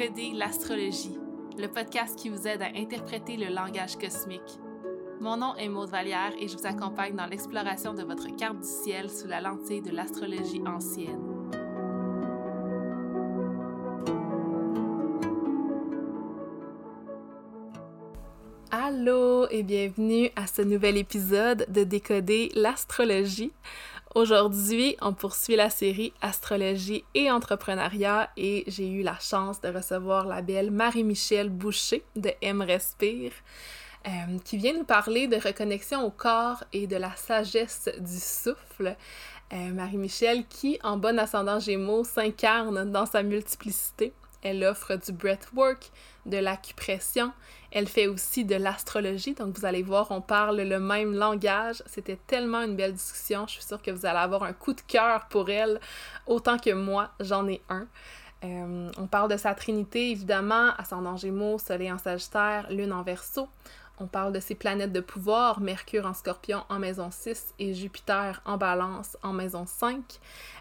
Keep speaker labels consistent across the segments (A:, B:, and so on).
A: Décoder l'astrologie, le podcast qui vous aide à interpréter le langage cosmique. Mon nom est Maude Vallière et je vous accompagne dans l'exploration de votre carte du ciel sous la lentille de l'astrologie ancienne. Allô et bienvenue à ce nouvel épisode de Décoder l'astrologie. Aujourd'hui, on poursuit la série Astrologie et entrepreneuriat et j'ai eu la chance de recevoir la belle Marie-Michelle Boucher de M Respire euh, qui vient nous parler de reconnexion au corps et de la sagesse du souffle. Euh, Marie-Michelle qui, en bon ascendant Gémeaux, s'incarne dans sa multiplicité. Elle offre du breathwork, de l'acupression. Elle fait aussi de l'astrologie. Donc, vous allez voir, on parle le même langage. C'était tellement une belle discussion. Je suis sûre que vous allez avoir un coup de cœur pour elle, autant que moi, j'en ai un. Euh, on parle de sa trinité, évidemment, ascendant Gémeaux, Soleil en Sagittaire, Lune en Verseau. On parle de ses planètes de pouvoir, Mercure en Scorpion en maison 6 et Jupiter en Balance en maison 5.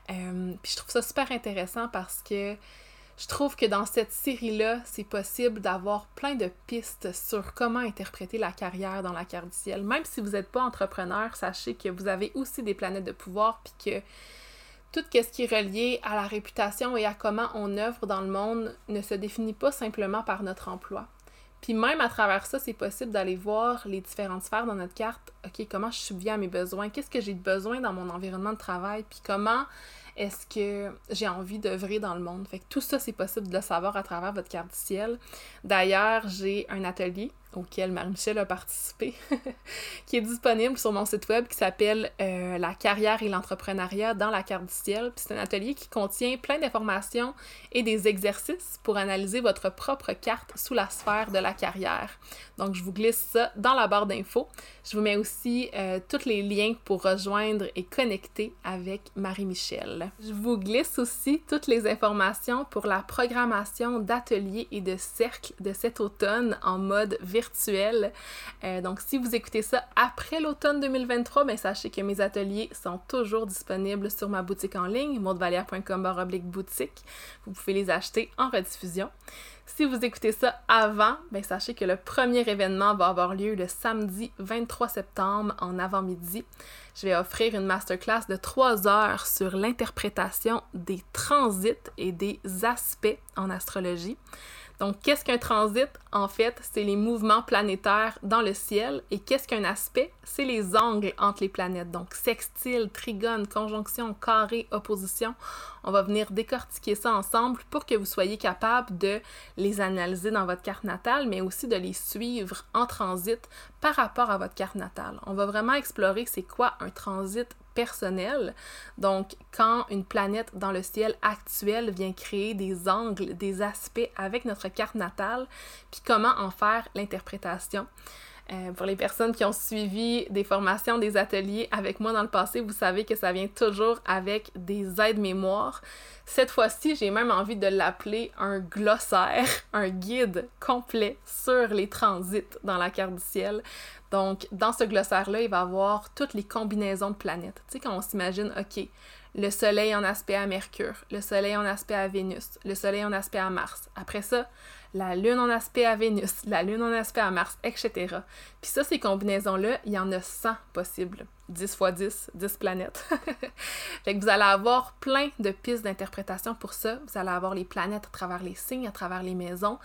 A: Euh, puis je trouve ça super intéressant parce que je trouve que dans cette série-là, c'est possible d'avoir plein de pistes sur comment interpréter la carrière dans la carte du ciel. Même si vous n'êtes pas entrepreneur, sachez que vous avez aussi des planètes de pouvoir, puis que tout ce qui est relié à la réputation et à comment on œuvre dans le monde ne se définit pas simplement par notre emploi. Puis même à travers ça, c'est possible d'aller voir les différentes sphères dans notre carte. OK, comment je subviens à mes besoins? Qu'est-ce que j'ai de besoin dans mon environnement de travail? Puis comment est-ce que j'ai envie d'œuvrer dans le monde? Fait que tout ça, c'est possible de le savoir à travers votre carte du ciel. D'ailleurs, j'ai un atelier auquel Marie-Michel a participé, qui est disponible sur mon site web qui s'appelle euh, La carrière et l'entrepreneuriat dans la carte du ciel. c'est un atelier qui contient plein d'informations et des exercices pour analyser votre propre carte sous la sphère de la carrière. Donc, je vous glisse ça dans la barre d'infos. Je vous mets aussi euh, tous les liens pour rejoindre et connecter avec Marie-Michel. Je vous glisse aussi toutes les informations pour la programmation d'ateliers et de cercles de cet automne en mode virtuel Euh, donc, si vous écoutez ça après l'automne 2023, ben, sachez que mes ateliers sont toujours disponibles sur ma boutique en ligne, maudevalière.com boutique. Vous pouvez les acheter en rediffusion. Si vous écoutez ça avant, ben sachez que le premier événement va avoir lieu le samedi 23 septembre en avant-midi. Je vais offrir une masterclass de 3 heures sur l'interprétation des transits et des aspects en astrologie. Donc, qu'est-ce qu'un transit? En fait, c'est les mouvements planétaires dans le ciel. Et qu'est-ce qu'un aspect? C'est les angles entre les planètes. Donc, sextile, trigone, conjonction, carré, opposition. On va venir décortiquer ça ensemble pour que vous soyez capable de les analyser dans votre carte natale, mais aussi de les suivre en transit par rapport à votre carte natale. On va vraiment explorer c'est quoi un transit personnel. Donc, quand une planète dans le ciel actuel vient créer des angles, des aspects avec notre carte natale, puis comment en faire l'interprétation. Euh, pour les personnes qui ont suivi des formations, des ateliers avec moi dans le passé, vous savez que ça vient toujours avec des aides mémoires. Cette fois-ci, j'ai même envie de l'appeler un glossaire, un guide complet sur les transits dans la carte du ciel. Donc, dans ce glossaire-là, il va avoir toutes les combinaisons de planètes. Tu sais, quand on s'imagine, OK, le Soleil en aspect à Mercure, le Soleil en aspect à Vénus, le Soleil en aspect à Mars. Après ça, la Lune en aspect à Vénus, la Lune en aspect à Mars, etc. Puis ça, ces combinaisons-là, il y en a 100 possibles. 10 x 10, 10 planètes. fait que vous allez avoir plein de pistes d'interprétation pour ça. Vous allez avoir les planètes à travers les signes, à travers les maisons.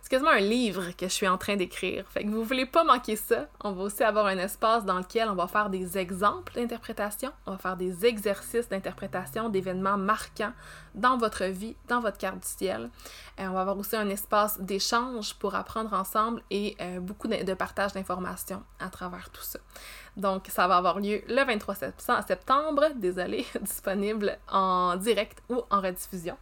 A: C'est quasiment un livre que je suis en train d'écrire. Fait que vous voulez pas manquer ça. On va aussi avoir un espace dans lequel on va faire des exemples d'interprétation. On va faire des exercices d'interprétation d'événements marquants dans votre vie, dans votre carte du ciel. Euh, on va avoir aussi un espace d'échange pour apprendre ensemble et euh, beaucoup de partage d'informations à travers tout ça. Donc, ça va avoir lieu le 23 septembre, désolé, disponible en direct ou en rediffusion.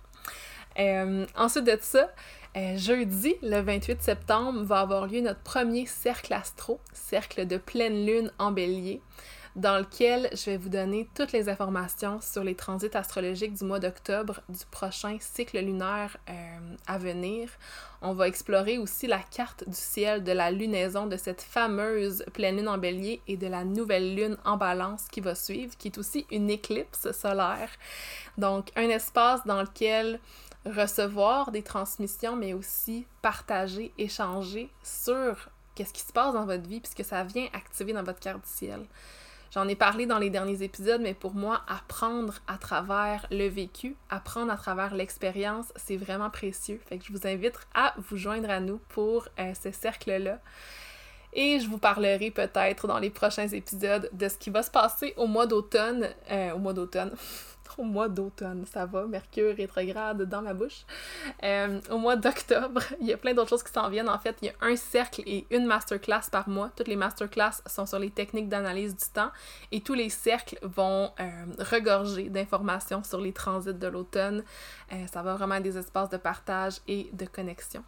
A: Euh, ensuite de ça, euh, jeudi, le 28 septembre, va avoir lieu notre premier cercle astro, cercle de pleine lune en bélier dans lequel je vais vous donner toutes les informations sur les transits astrologiques du mois d'octobre du prochain cycle lunaire euh, à venir. On va explorer aussi la carte du ciel de la lunaison de cette fameuse pleine lune en bélier et de la nouvelle lune en balance qui va suivre, qui est aussi une éclipse solaire. Donc, un espace dans lequel recevoir des transmissions, mais aussi partager, échanger sur qu'est-ce qui se passe dans votre vie, puisque ça vient activer dans votre carte du ciel. J'en ai parlé dans les derniers épisodes, mais pour moi, apprendre à travers le vécu, apprendre à travers l'expérience, c'est vraiment précieux. Fait que je vous invite à vous joindre à nous pour euh, ce cercle-là. Et je vous parlerai peut-être dans les prochains épisodes de ce qui va se passer au mois d'automne. Euh, au mois d'automne. au mois d'automne, ça va, Mercure rétrograde dans ma bouche. Euh, au mois d'octobre, il y a plein d'autres choses qui s'en viennent. En fait, il y a un cercle et une masterclass par mois. Toutes les masterclass sont sur les techniques d'analyse du temps et tous les cercles vont euh, regorger d'informations sur les transits de l'automne. Euh, ça va vraiment être des espaces de partage et de connexion.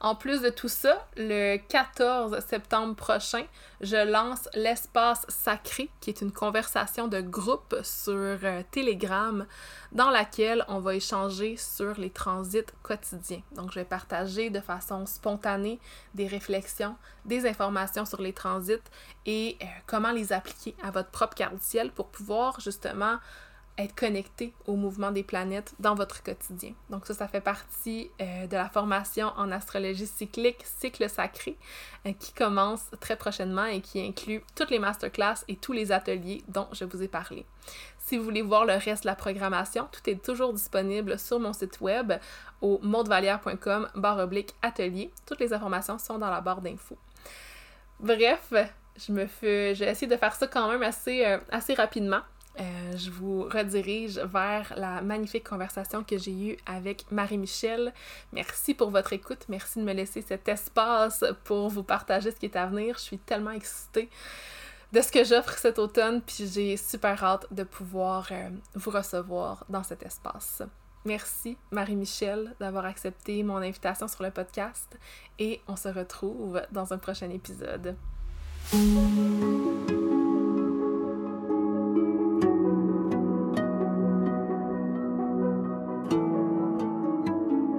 A: En plus de tout ça, le 14 septembre prochain, je lance l'espace sacré, qui est une conversation de groupe sur euh, Telegram dans laquelle on va échanger sur les transits quotidiens. Donc, je vais partager de façon spontanée des réflexions, des informations sur les transits et euh, comment les appliquer à votre propre carte ciel pour pouvoir justement être connecté au mouvement des planètes dans votre quotidien. Donc ça, ça fait partie euh, de la formation en astrologie cyclique, cycle sacré, euh, qui commence très prochainement et qui inclut toutes les masterclass et tous les ateliers dont je vous ai parlé. Si vous voulez voir le reste de la programmation, tout est toujours disponible sur mon site web au mondevalière.com barre oblique atelier. Toutes les informations sont dans la barre d'infos. Bref, je me fais, j'ai essayé de faire ça quand même assez, euh, assez rapidement. Euh, je vous redirige vers la magnifique conversation que j'ai eue avec Marie-Michel. Merci pour votre écoute. Merci de me laisser cet espace pour vous partager ce qui est à venir. Je suis tellement excitée de ce que j'offre cet automne, puis j'ai super hâte de pouvoir euh, vous recevoir dans cet espace. Merci Marie-Michel d'avoir accepté mon invitation sur le podcast et on se retrouve dans un prochain épisode.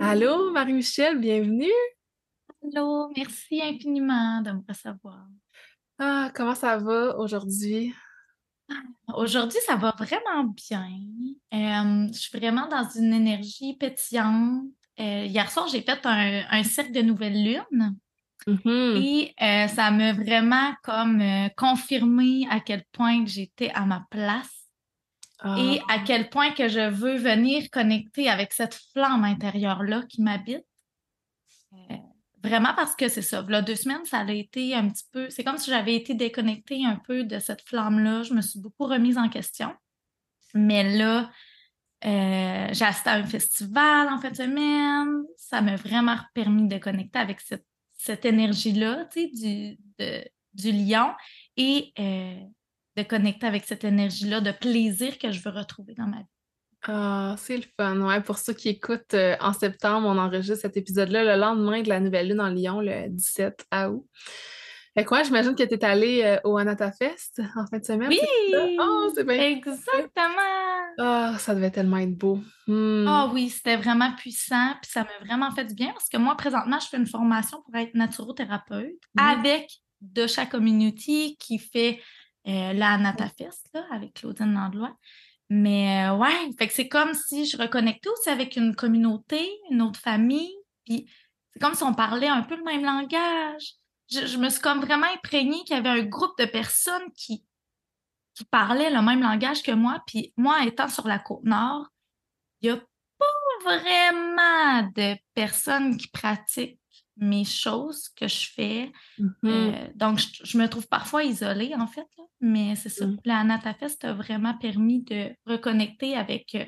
A: Allô, Marie-Michel, bienvenue.
B: Allô, merci infiniment de me recevoir.
A: Ah, comment ça va aujourd'hui?
B: Aujourd'hui, ça va vraiment bien. Euh, je suis vraiment dans une énergie pétillante. Euh, hier soir, j'ai fait un, cercle de nouvelle lune. Mm-hmm. Et euh, ça m'a vraiment comme confirmé à quel point j'étais à ma place et à ah. quel point que je veux venir connecter avec cette flamme intérieure-là qui m'habite. Euh, vraiment parce que c'est ça. Là, deux semaines, ça a été un petit peu. C'est comme si j'avais été déconnectée un peu de cette flamme-là. Je me suis beaucoup remise en question. Mais là, euh, j'ai assisté à un festival en fin de semaine. Ça m'a vraiment permis de connecter avec cette, cette énergie-là, tu sais, du, du lion. Et euh, de connecter avec cette énergie-là de plaisir que je veux retrouver dans ma vie.
A: Ah, c'est le fun. Ouais, pour ceux qui écoutent, euh, en septembre, on enregistre cet épisode-là le lendemain de la nouvelle lune en Lyon, le 17 août. Fait quoi, j'imagine que tu es allée euh, au Anata Fest en fin de semaine.
B: Oui! Oh, c'est bien. Exactement!
A: Ah, ça devait tellement être beau. Hmm.
B: Ah oui, c'était vraiment puissant. Puis ça m'a vraiment fait du bien parce que moi, présentement, je fais une formation pour être naturothérapeute avec Dosha Community qui fait euh, là, à Natafest, là, avec Claudine Landlois. Mais euh, ouais, fait que c'est comme si je reconnectais aussi avec une communauté, une autre famille. Puis c'est comme si on parlait un peu le même langage. Je, me suis comme vraiment imprégnée qu'il y avait un groupe de personnes qui, qui parlaient le même langage que moi. Puis moi, étant sur la côte nord, il n'y a pas vraiment de personnes qui pratiquent mes choses que je fais. Mm-hmm. Euh, donc, je, me trouve parfois isolée, en fait. mais c'est ça. Mm. La Anatafest a vraiment permis de reconnecter avec, euh,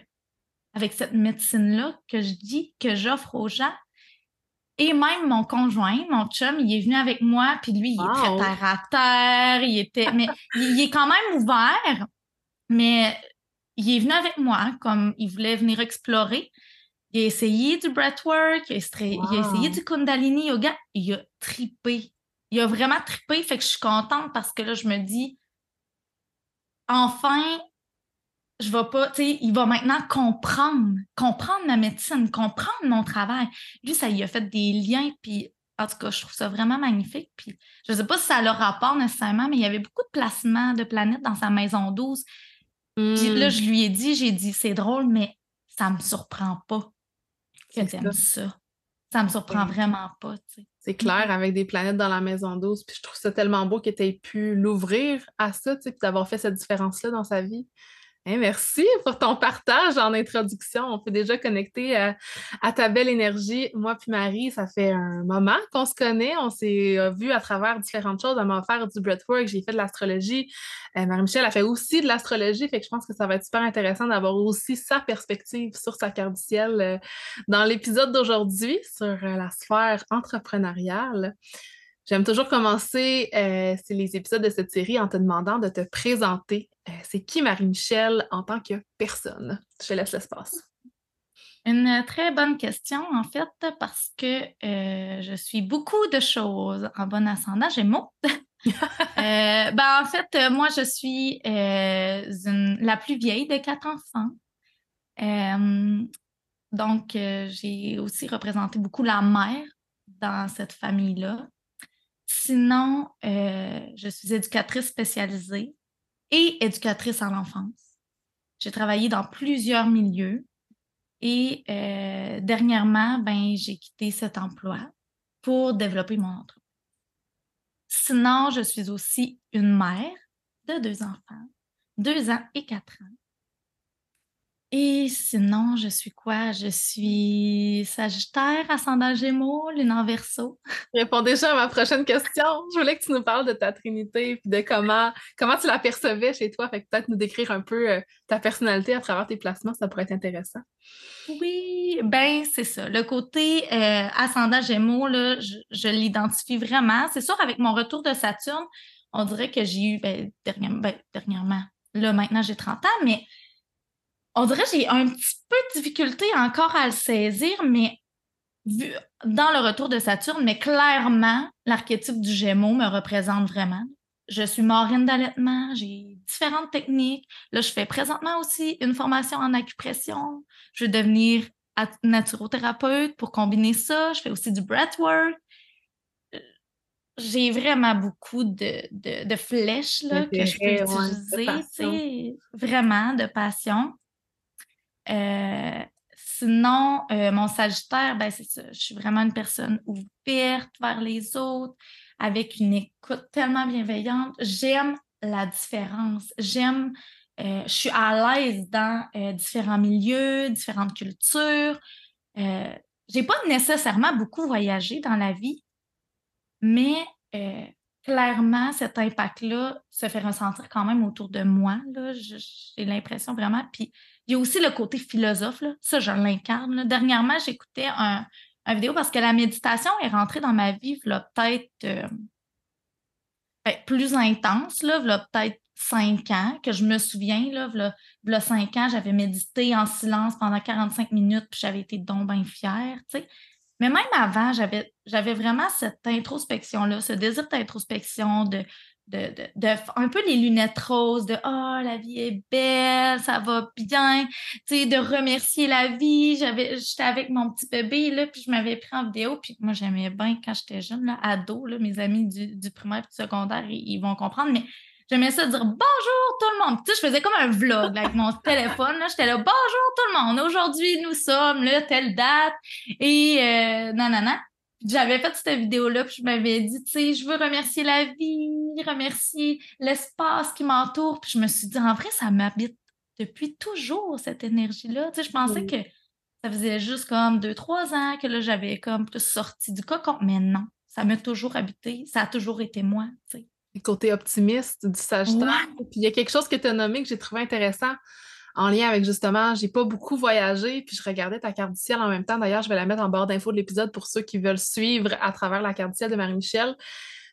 B: avec cette médecine-là que je dis, que j'offre aux gens. Et même mon conjoint, mon chum, il est venu avec moi, puis lui, il est très terre à terre, il était, mais il, est quand même ouvert, mais il est venu avec moi, comme il voulait venir explorer. Il a essayé du breathwork, il a, essayé du Kundalini Yoga, il a tripé. Il a vraiment tripé, fait que je suis contente parce que là, je me dis, enfin, je vais pas, tu sais, il va maintenant comprendre, comprendre ma médecine, comprendre mon travail. Lui, ça il a fait des liens, puis en tout cas, je trouve ça vraiment magnifique. Puis je sais pas si ça a le rapport nécessairement, mais il y avait beaucoup de placements de planètes dans sa maison 12. Puis là, hmm. je lui ai dit, j'ai dit, c'est drôle, mais ça me surprend pas que t'aimes ça. ça. me surprend vraiment pas,
A: C'est clair, avec des planètes dans la maison douce. Puis je trouve ça tellement beau que tu aies pu l'ouvrir à ça, tu sais, puis d'avoir fait cette différence-là dans sa vie merci pour ton partage en introduction. On peut déjà connecter euh, à, ta belle énergie. Moi puis Marie, ça fait un moment qu'on se connaît. On s'est euh, vu à travers différentes choses. Elle m'a offert du breathwork, j'ai fait de l'astrologie. Euh, Marie-Michel a fait aussi de l'astrologie. Fait je pense que ça va être super intéressant d'avoir aussi sa perspective sur sa carte du ciel dans l'épisode d'aujourd'hui sur la sphère entrepreneuriale. J'aime toujours commencer les épisodes de cette série en te demandant de te présenter. Euh, c'est qui Marie-Michel en tant que personne? Je laisse l'espace.
B: Une très bonne question, en fait, parce que euh, je suis beaucoup de choses en bon ascendant Gémeaux. ben, en fait, moi, je suis la plus vieille de quatre enfants. donc, j'ai aussi représenté beaucoup la mère dans cette famille-là. Sinon, euh, je suis éducatrice spécialisée et éducatrice en l'enfance. J'ai travaillé dans plusieurs milieux et euh, dernièrement, ben, j'ai quitté cet emploi pour développer mon entreprise. Sinon, je suis aussi une mère de deux enfants, deux ans et quatre ans. Et sinon, je suis quoi? Je suis Sagittaire, ascendant Gémeaux, lune en Verseau.
A: Réponds déjà à ma prochaine question. Je voulais que tu nous parles de ta Trinité et de comment, comment tu la percevais chez toi. Fait que peut-être nous décrire un peu euh, ta personnalité à travers tes placements, ça pourrait être intéressant.
B: Oui, ben c'est ça. Le côté euh, ascendant Gémeaux, là, je, l'identifie vraiment. C'est sûr, avec mon retour de Saturne, on dirait que j'ai eu, ben, dernièrement, ben, dernièrement, là maintenant j'ai 30 ans, mais on dirait que j'ai un petit peu de difficulté encore à le saisir, mais vu dans le retour de Saturne, mais clairement, l'archétype du Gémeaux me représente vraiment. Je suis marine d'allaitement, j'ai différentes techniques. Là, je fais présentement aussi une formation en acupression. Je veux devenir naturothérapeute pour combiner ça. Je fais aussi du breathwork. J'ai vraiment beaucoup de, flèches là, que je peux utiliser, vraiment de passion. Euh, sinon, euh, mon Sagittaire, ben, c'est ça. Je suis vraiment une personne ouverte vers les autres, avec une écoute tellement bienveillante. J'aime la différence. J'aime, euh, je suis à l'aise dans différents milieux, différentes cultures. j'ai pas nécessairement beaucoup voyagé dans la vie, mais clairement, cet impact-là se fait ressentir quand même autour de moi. J'ai l'impression vraiment. Puis il y a aussi le côté philosophe, là. ça, je l'incarne. Dernièrement, j'écoutais un, vidéo parce que la méditation est rentrée dans ma vie, peut-être euh, ben, plus intense, là, peut-être cinq ans, que je me souviens, là, là, cinq ans, j'avais médité en silence pendant 45 minutes, puis j'avais été donc bien fière, Mais même avant, j'avais, j'avais vraiment cette introspection-là, ce désir d'introspection, de, de, un peu les lunettes roses, de oh, la vie est belle, ça va bien, tu sais, de remercier la vie. J'avais, j'étais avec mon petit bébé, là, puis je m'avais pris en vidéo, puis moi, j'aimais bien quand j'étais jeune, là, ado, là, mes amis du, du primaire et du secondaire, ils, vont comprendre, mais j'aimais ça dire bonjour tout le monde. Tu sais, je faisais comme un vlog avec mon téléphone. Là. J'étais là, bonjour tout le monde. Aujourd'hui, nous sommes là, telle date. Et euh, nanana j'avais fait cette vidéo-là, puis je m'avais dit, tu sais, je veux remercier la vie, remercier l'espace qui m'entoure. Puis je me suis dit, en vrai, ça m'habite depuis toujours, cette énergie-là. Tu sais, je pensais que ça faisait juste comme deux, trois ans que là, j'avais comme sorti du cocon. Mais non, ça m'a toujours habité, ça a toujours été moi, tu sais.
A: Le côté optimiste du Sagittaire. Puis il y a quelque chose que tu as nommé que j'ai trouvé intéressant en lien avec justement, j'ai pas beaucoup voyagé, puis je regardais ta carte du ciel en même temps. D'ailleurs, je vais la mettre en barre d'infos de l'épisode pour ceux qui veulent suivre à travers la carte du ciel de Marie-Michel.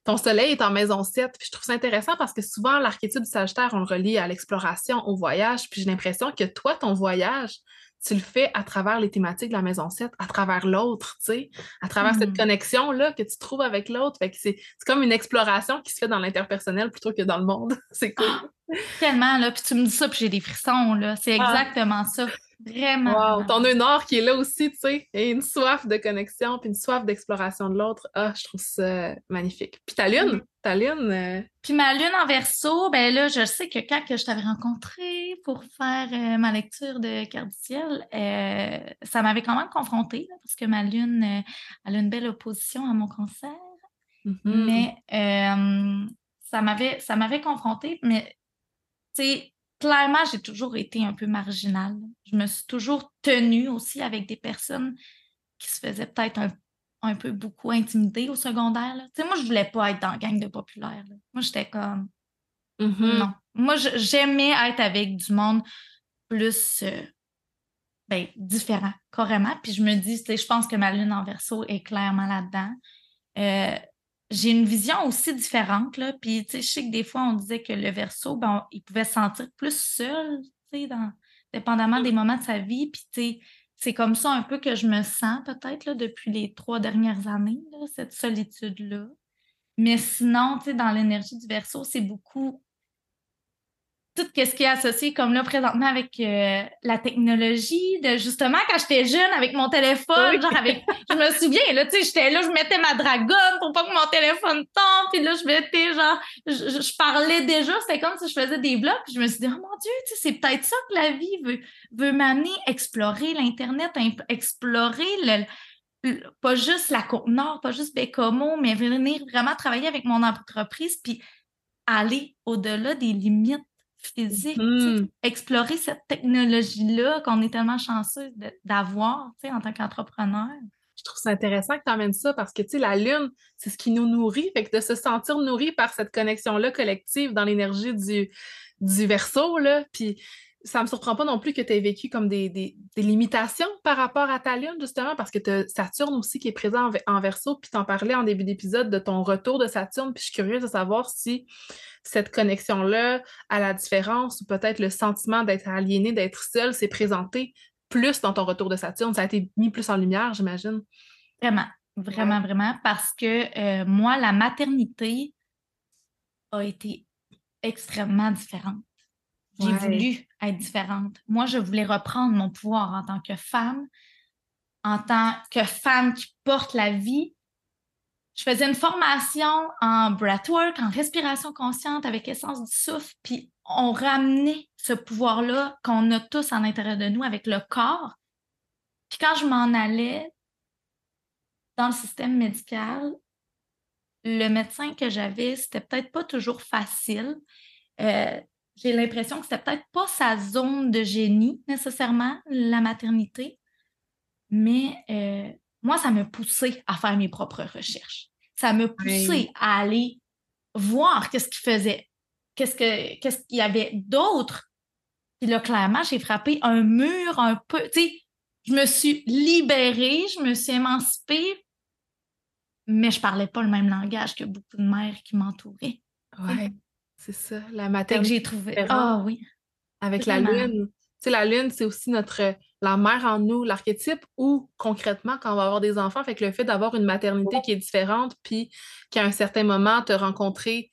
A: Ton soleil est en maison 7, puis je trouve ça intéressant parce que souvent, l'archétype du Sagittaire, on le relie à l'exploration, au voyage, puis j'ai l'impression que toi, ton voyage, tu le fais à travers les thématiques de la maison 7, à travers l'autre, tu sais, à travers cette mmh. connexion-là que tu trouves avec l'autre. Fait que c'est comme une exploration qui se fait dans l'interpersonnel plutôt que dans le monde. c'est cool.
B: Ah, tellement, là. Puis tu me dis ça, puis j'ai des frissons, là. C'est ah. exactement ça. Vraiment.
A: Wow, ton nord qui est là aussi, tu sais, et une soif de connexion, puis une soif d'exploration de l'autre. Ah, je trouve ça magnifique. Puis ta lune, ta lune. euh,
B: Puis ma lune en verso, ben là, je sais que quand je t'avais rencontré pour faire euh, ma lecture de carte du ciel, euh, ça m'avait quand même confrontée, là, parce que ma lune, elle a une belle opposition à mon cancer.
A: mhm.
B: Mais ça m'avait ça m'avait confrontée, mais tu sais, clairement, j'ai toujours été un peu marginale. Je me suis toujours tenue aussi avec des personnes qui se faisaient peut-être un, un peu beaucoup intimider au secondaire. là. Tu sais, moi, je voulais pas être dans la gang de populaires. là. Moi, j'étais comme
A: Mhm.
B: non. Moi, j'aimais être avec du monde plus euh, ben, différent, carrément. Puis je me dis, je pense que ma lune en verso est clairement là-dedans. Euh, j'ai une vision aussi différente, là. Puis, tu sais, je sais que des fois, on disait que le verso, ben, on- il pouvait se sentir plus seul, tu sais, dans, dépendamment des moments de sa vie. Puis, tu sais, c'est comme ça un peu que je me sens, peut-être, là, depuis les trois dernières années, là, cette solitude-là. Mais sinon, tu sais, dans l'énergie du verso, c'est beaucoup tout ce qui est associé comme là présentement avec euh, la technologie de justement quand j'étais jeune avec mon téléphone
A: Oui.
B: genre avec je me souviens là tu sais j'étais là je mettais ma dragonne pour pas que mon téléphone tombe puis là je mettais genre je, parlais déjà c'était comme si je faisais des blogs puis je me suis dit oh mon dieu tu sais c'est peut-être ça que la vie veut veut m'amener explorer l'internet explorer le, le- pas juste la côte nord pas juste Bécomo mais venir vraiment travailler avec mon entreprise puis aller au-delà des limites sais,
A: Mhm.
B: explorer cette technologie-là qu'on est tellement chanceux d'avoir en tant qu'entrepreneur.
A: Je trouve ça intéressant que tu amènes ça parce que, la lune, c'est ce qui nous nourrit. Fait que de se sentir nourri par cette connexion-là collective dans l'énergie du, du verso, là. Puis ça me surprend pas non plus que tu aies vécu comme des, des- des limitations par rapport à ta lune, justement, parce que tu as Saturne aussi qui est présent en, ve- en verso. Puis t'en parlais en début d'épisode de ton retour de Saturne. Puis je suis curieuse de savoir si cette connexion-là à la différence ou peut-être le sentiment d'être aliéné, d'être seul, s'est présenté plus dans ton retour de Saturne. Ça a été mis plus en lumière, j'imagine.
B: Vraiment, vraiment, vraiment, parce que euh, moi, la maternité a été extrêmement différente. J'ai
A: Ouais.
B: voulu être différente. Moi, je voulais reprendre mon pouvoir en tant que femme, en tant que femme qui porte la vie. Je faisais une formation en breathwork, en respiration consciente avec essence du souffle, puis on ramenait ce pouvoir-là qu'on a tous à l'intérieur de nous avec le corps. Puis quand je m'en allais dans le système médical, le médecin que j'avais, c'était peut-être pas toujours facile. Euh, j'ai l'impression que c'était peut-être pas sa zone de génie nécessairement, la maternité. Mais euh, moi, ça m'a poussé à faire mes propres recherches. Ça m'a poussé
A: Oui.
B: à aller voir qu'est-ce qu'il faisait, qu'est-ce que qu'est-ce qu'il y avait d'autre. Puis là, clairement, j'ai frappé un mur un peu. Tu sais, je me suis libérée, je me suis émancipée, mais je parlais pas le même langage que beaucoup de mères qui m'entouraient.
A: Ouais, c'est ça, la
B: Fait que
A: maternité
B: j'ai trouvé. Ah oui.
A: avec la lune. Tu sais, la lune, c'est aussi notre la mère en nous, l'archétype, ou concrètement, quand on va avoir des enfants, fait que le fait d'avoir une maternité qui est différente, puis qu'à un certain moment, te rencontrer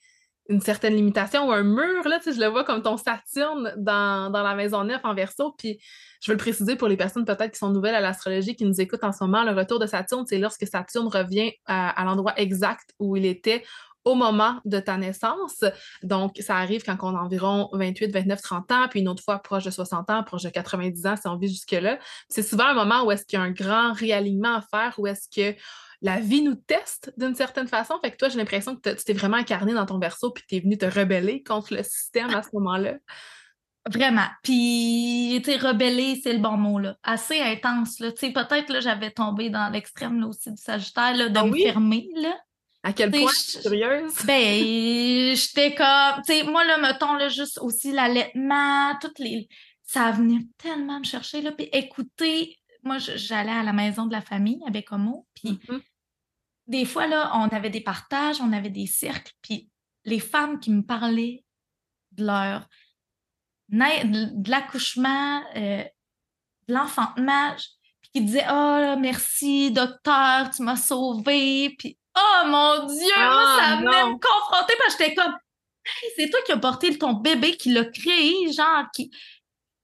A: une certaine limitation ou un mur, là, tu sais, je le vois comme ton Saturne dans, dans la maison neuf en verso, puis je veux le préciser pour les personnes peut-être qui sont nouvelles à l'astrologie, qui nous écoutent en ce moment, le retour de Saturne, c'est lorsque Saturne revient à, à l'endroit exact où il était au moment de ta naissance. Donc, ça arrive quand on a environ 28, 29, 30 ans, puis une autre fois proche de 60 ans, proche de 90 ans si on vit jusque-là. C'est souvent un moment où est-ce qu'il y a un grand réalignement à faire, où est-ce que la vie nous teste d'une certaine façon. Fait que toi, j'ai l'impression que tu t'es vraiment incarné dans ton berceau, puis tu es venu te rebeller contre le système à ce moment-là.
B: Vraiment. Puis, tu sais, rebeller, c'est le bon mot, là. Assez intense, là. Tu sais, peut-être, là, j'avais tombé dans l'extrême, là, aussi, du Sagittaire, là, de
A: Ah
B: me
A: oui?
B: fermer, là.
A: À quel point
B: je-
A: suis curieuse?
B: Ben, j'étais comme, tu sais, moi, là, mettons, là, juste aussi l'allaitement, toutes les. Ça venait tellement me chercher, là. Puis écoutez, moi, j'allais à la maison de la famille avec Homo, puis
A: Mhm.
B: des fois, là, on avait des partages, on avait des cercles, puis les femmes qui me parlaient de leur de l'accouchement, euh, de l'enfantement, puis qui disaient Oh, merci, docteur, tu m'as sauvée. Puis, oh mon Dieu, moi,
A: Ah,
B: ça venait
A: non.
B: me confronter parce que j'étais comme Hey, c'est toi qui as porté ton bébé, qui l'a créé, genre, qui.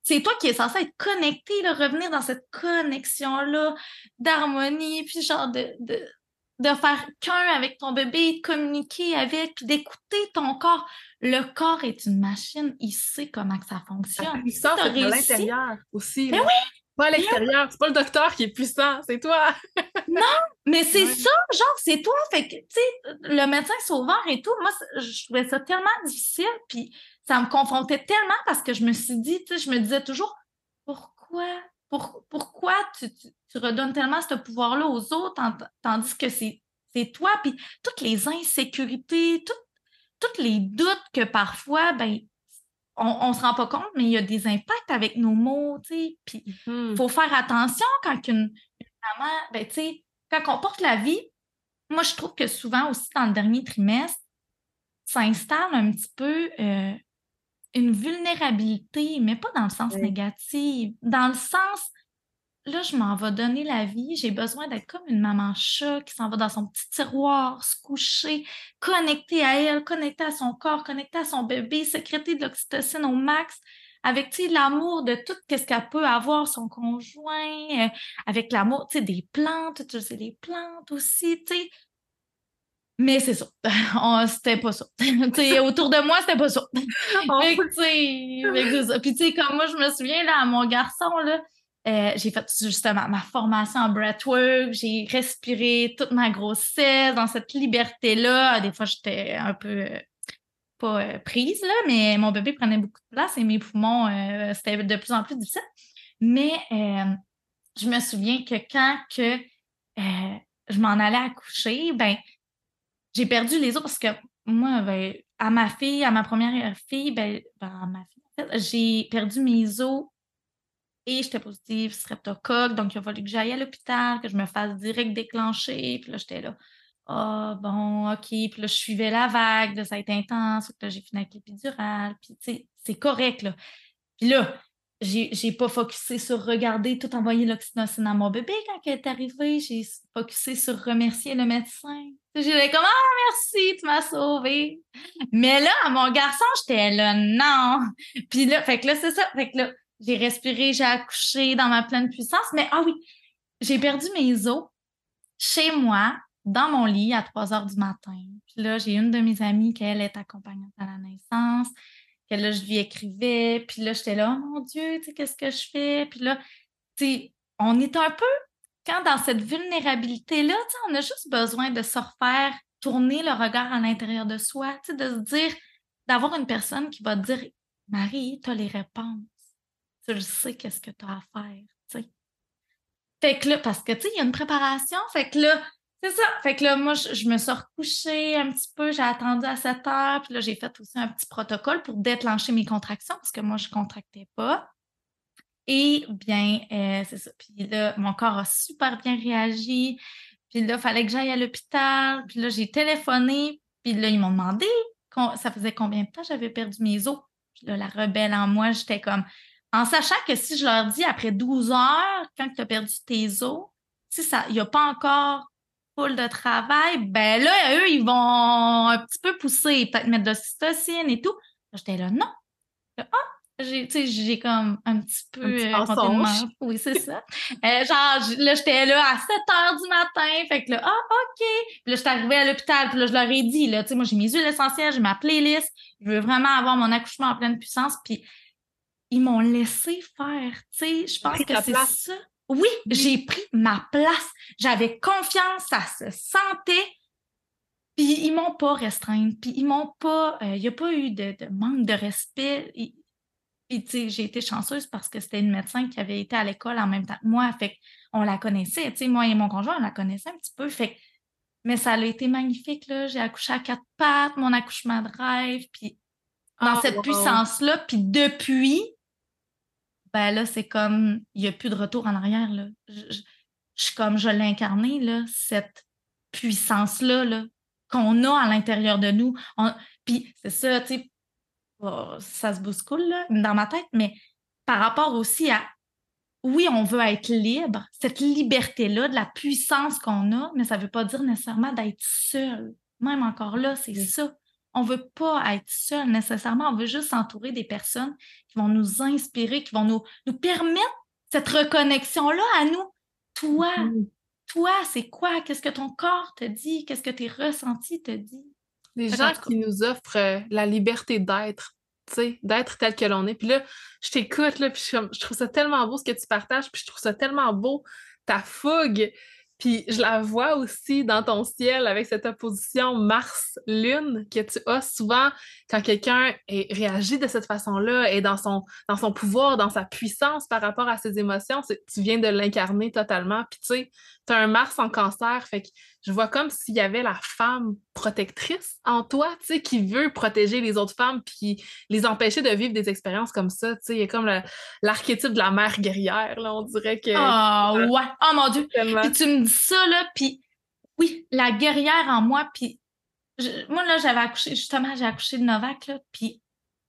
B: C'est toi qui es censé être connecté, là, revenir dans cette connexion-là d'harmonie, puis genre de, de, de faire qu'un avec ton bébé, de communiquer avec, puis d'écouter ton corps. Le corps est une machine, il sait comment que ça fonctionne.
A: Il sort de l'intérieur aussi.
B: Mais oui!
A: Pas à l'extérieur, c'est pas le docteur qui est puissant, c'est toi.
B: non, mais c'est ça, genre, c'est toi. Fait que, tu sais, le médecin sauveur et tout, moi, je trouvais ça tellement difficile, puis ça me confrontait tellement parce que je me suis dit, tu sais, je me disais toujours, pourquoi pourquoi tu, redonnes tellement ce pouvoir-là aux autres tandis que c'est toi, puis toutes les insécurités, tous les doutes que parfois, ben, on ne se rend pas compte, mais il y a des impacts avec nos mots, tu sais, puis il mm-hmm. faut faire attention quand une, maman, ben, tu sais, quand on porte la vie, moi, je trouve que souvent aussi dans le dernier trimestre, ça installe un petit peu euh, une vulnérabilité, mais pas dans le sens négatif, dans le sens là, je m'en vais donner la vie, j'ai besoin d'être comme une maman chat qui s'en va dans son petit tiroir, se coucher, connectée à elle, connectée à son corps, connectée à son bébé, sécréter de l'oxytocine au max, avec l'amour de tout ce qu'elle peut avoir, son conjoint, euh, avec l'amour des plantes, tu sais, les plantes aussi, tu sais. Mais c'est ça. c'était pas ça. autour de moi, c'était pas ça. Puis, tu sais, comme moi, je me souviens, là, à mon garçon, là, euh, j'ai fait justement ma formation en breathwork, j'ai respiré toute ma grossesse dans cette liberté-là. Des fois, j'étais un peu euh, pas euh, prise, là, mais mon bébé prenait beaucoup de place et mes poumons, c'était de plus en plus difficile. Mais je me souviens que quand que, je m'en allais accoucher, ben, j'ai perdu les os parce que moi, ben, à ma fille, à ma première fille, ben, ben à ma fille, j'ai perdu mes os et j'étais positive streptocoque. Donc, il a fallu que j'aille à l'hôpital, que je me fasse direct déclencher. Puis là, j'étais là. Ah, bon, OK. Puis là, je suivais la vague, de ça a été intense. Puis là, j'ai fini avec l'épidurale. Puis, tu sais, c'est correct, là. Puis là, j'ai pas focusé sur regarder, tout envoyer l'oxytocine à mon bébé quand elle est arrivée. J'ai focusé sur remercier le médecin. J'ai dit comme Ah, merci, tu m'as sauvé. Mais là, mon garçon, j'étais là, non. Puis là, fait que là, c'est ça. Fait que là, j'ai respiré, j'ai accouché dans ma pleine puissance. Mais ah oui, j'ai perdu mes os chez moi, dans mon lit, à 3 heures du matin. Puis là, j'ai une de mes amies qui, elle, est accompagnante à la naissance. Que là, je lui écrivais. Puis là, j'étais là, oh mon Dieu, tu sais, qu'est-ce que je fais? Puis là, tu sais, on est un peu, quand dans cette vulnérabilité-là, tu sais, on a juste besoin de se refaire tourner le regard à l'intérieur de soi, tu sais, de se dire, d'avoir une personne qui va te dire, Marie, tu as les réponses tu sais qu'est-ce que tu as à faire, tu sais. Fait que là, parce que, tu sais, il y a une préparation, fait que là, c'est ça. Fait que là, moi, je, me suis recouchée un petit peu, j'ai attendu à 7 heures, puis là, j'ai fait aussi un petit protocole pour déclencher mes contractions, parce que moi, je ne contractais pas. Et bien, euh, c'est ça. Puis là, mon corps a super bien réagi. Puis là, il fallait que j'aille à l'hôpital. Puis là, j'ai téléphoné. Puis là, ils m'ont demandé ça faisait combien de temps j'avais perdu mes os? Puis là, la rebelle en moi, j'étais comme, en sachant que si je leur dis après 12 heures, quand tu as perdu tes os, si ça, il n'y a pas encore full de travail, ben là, eux, ils vont un petit peu pousser, peut-être mettre de l'ocytocine et tout. J'étais là, non. Ah, j'ai comme un petit peu
A: un petit
B: euh, Oui, c'est ça. Euh, genre, là, j'étais là à 7 heures du matin. Fait que là, ah, OK. Puis là, j'étais arrivée à l'hôpital. Puis là, je leur ai dit, là, tu sais, moi, j'ai mes huiles essentielles, j'ai ma playlist. Je veux vraiment avoir mon accouchement en pleine puissance. Puis ils m'ont laissé faire. Tu sais, je pense que c'est ça. Oui, j'ai pris ma place. J'avais confiance, ça se sentait. Puis ils m'ont pas restreinte. Puis ils m'ont pas. Euh, il n'y a pas eu de, manque de respect. puis, tu sais, j'ai été chanceuse parce que c'était une médecin qui avait été à l'école en même temps que moi. Fait on la connaissait. Tu sais, moi et mon conjoint, on la connaissait un petit peu. Fait mais ça a été magnifique, là. J'ai accouché à quatre pattes, mon accouchement de rêve. Puis, dans ah, cette puissance-là. Puis, depuis, ben là, c'est comme, il n'y a plus de retour en arrière. Là. Je, suis comme, je l'ai incarné, là, cette puissance-là là, qu'on a à l'intérieur de nous. Puis c'est ça, tu sais, oh, ça se bouscule là, dans ma tête, mais par rapport aussi à, oui, on veut être libre, cette liberté-là, de la puissance qu'on a, mais ça ne veut pas dire nécessairement d'être seul. Même encore là, c'est ça. On ne veut pas être seul nécessairement, on veut juste s'entourer des personnes qui vont nous inspirer, qui vont nous, nous permettre cette reconnexion-là à nous. Toi, mm-hmm. toi, c'est quoi? Qu'est-ce que ton corps te dit? Qu'est-ce que tes ressentis te disent?
A: Les gens qui nous offrent euh, la liberté d'être, tu sais, d'être tel que l'on est. Puis là, je t'écoute, là, puis je, trouve ça tellement beau ce que tu partages, puis je trouve ça tellement beau ta fougue. Puis je la vois aussi dans ton ciel avec cette opposition Mars-Lune que tu as souvent quand quelqu'un réagit de cette façon-là et dans son, dans son pouvoir, dans sa puissance par rapport à ses émotions. Tu viens de l'incarner totalement. Puis tu sais, tu un Mars en cancer, fait que je vois comme s'il y avait la femme protectrice en toi, tu sais, qui veut protéger les autres femmes puis les empêcher de vivre des expériences comme ça, tu sais, il y a comme l'archétype de la mère guerrière, là, on dirait que...
B: Ah, ouais! Oh mon Dieu! Puis tu me dis ça, là, puis oui, la guerrière en moi, puis moi, là, j'avais accouché, justement, j'ai accouché de Novak, là, puis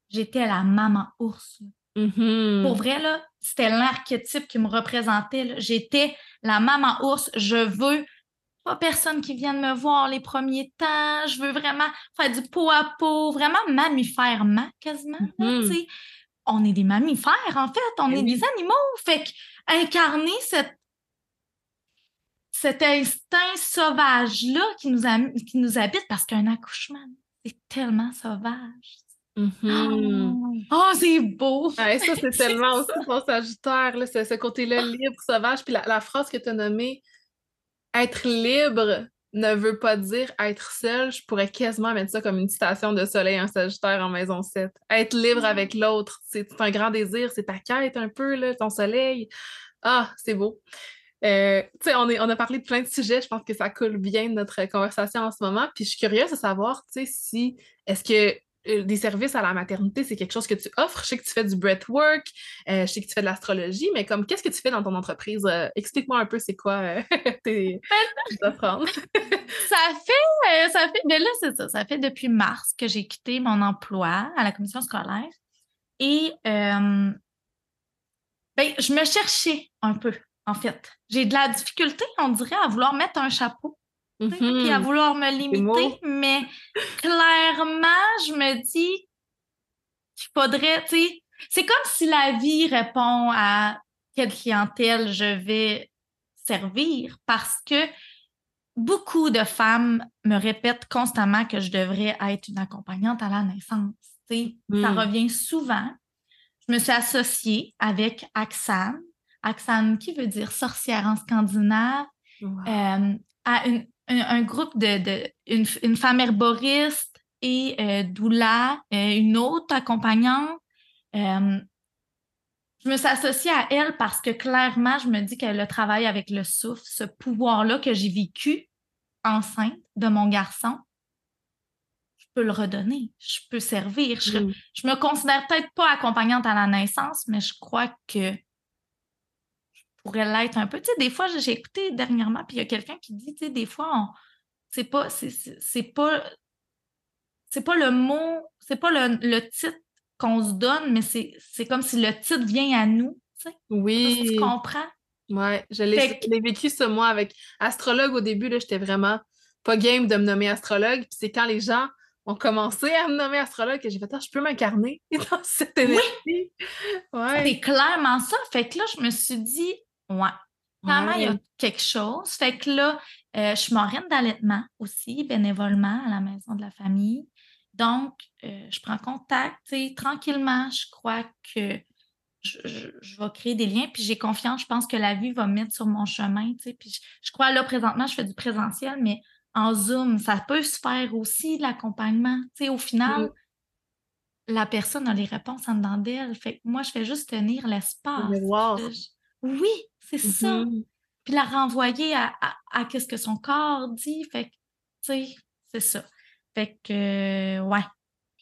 B: j'étais la maman ours,
A: mm-hmm.
B: Pour vrai, là, c'était l'archétype qui me représentait, J'étais la maman ours, je veux pas personne qui vienne me voir les premiers temps. Je veux vraiment faire du peau à peau, vraiment mammifèrement quasiment. Mm-hmm. on est des mammifères, en fait. On ben est des animaux. Fait incarner cette, cet instinct sauvage-là qui nous, qui nous habite, parce qu'un accouchement, c'est tellement sauvage.
A: Mm-hmm.
B: Oh, c'est beau!
A: ça, c'est tellement aussi mon Sagittaire, là, ce, côté-là libre, sauvage. Puis la, la phrase que tu as nommée, être libre ne veut pas dire être seul. Je pourrais quasiment mettre ça comme une citation de soleil en Sagittaire en maison 7. Être libre avec l'autre, c'est un grand désir, c'est ta quête un peu, là, ton soleil. Ah, c'est beau. Euh, on, on a parlé de plein de sujets, je pense que ça coule bien de notre conversation en ce moment. Puis je suis curieuse de savoir, si est-ce que des services à la maternité, c'est quelque chose que tu offres. Je sais que tu fais du breathwork, euh, je sais que tu fais de l'astrologie, mais comme qu'est-ce que tu fais dans ton entreprise? Euh, explique-moi un peu c'est quoi tes, offrandes.
B: ça fait, ça fait, mais ben là, c'est ça. Ça fait depuis mars que j'ai quitté mon emploi à la commission scolaire. Et ben, je me cherchais un peu, en fait. J'ai de la difficulté, on dirait, à vouloir mettre un chapeau puis à mm-hmm. vouloir me limiter, mais clairement, je me dis qu'il faudrait, tu sais, c'est comme si la vie répond à quelle clientèle je vais servir parce que beaucoup de femmes me répètent constamment que je devrais être une accompagnante à la naissance. sais, Ça mm. revient souvent. Je me suis associée avec Axan. Axan, qui veut dire sorcière en scandinave, euh, à une, un, groupe de, une, femme herboriste et euh, doula, euh, une autre accompagnante. Euh, je me suis associée à elle parce que clairement, je me dis qu'elle a travaillé avec le souffle, ce pouvoir-là que j'ai vécu enceinte de mon garçon. Je peux le redonner, je peux servir. Je, mm. je me considère peut-être pas accompagnante à la naissance, mais je crois que pourrait l'être un peu. Tu sais, des fois, j'ai écouté dernièrement, puis il y a quelqu'un qui dit, tu sais, des fois, c'est pas, c'est pas, c'est pas le mot, c'est pas le, titre qu'on se donne, mais c'est comme si le titre vient à nous, tu sais.
A: Oui.
B: tu comprends?
A: Oui, je l'ai vécu ce mois avec astrologue au début, là, j'étais vraiment pas game de me nommer astrologue, puis c'est quand les gens ont commencé à me nommer astrologue que j'ai fait, ah, je peux m'incarner dans cette énergie. Oui.
B: Ouais. C'est clairement ça. Fait que là, je me suis dit, Ouais. Clairement, il y a quelque chose. Fait que là, euh, je suis marraine d'allaitement aussi, bénévolement à la maison de la famille. Donc, euh, je prends contact, tranquillement, je crois que je, vais créer des liens, puis j'ai confiance, je pense que la vie va me mettre sur mon chemin, puis je, crois, là, présentement, je fais du présentiel, mais en Zoom, ça peut se faire aussi, l'accompagnement, au final, la personne a les réponses en dedans d'elle, fait que moi, je fais juste tenir l'espace. Oui, c'est ça. Mmh Puis la renvoyer à, à, ce que son corps dit. Fait que, tu sais, c'est ça. Fait que, ouais.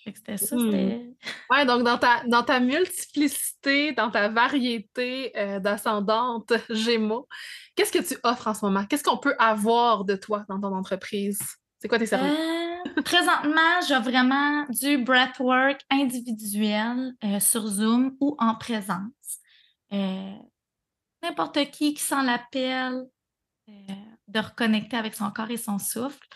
B: Fait que c'était ça. Mmh.
A: Ouais, donc dans ta, dans ta multiplicité, dans ta variété euh, d'ascendante Gémeaux, qu'est-ce que tu offres en ce moment? Qu'est-ce qu'on peut avoir de toi dans ton entreprise? C'est quoi tes services?
B: Euh, présentement, j'ai vraiment du breathwork individuel euh, sur Zoom ou en présence n'importe qui qui sent l'appel euh, de reconnecter avec son corps et son souffle.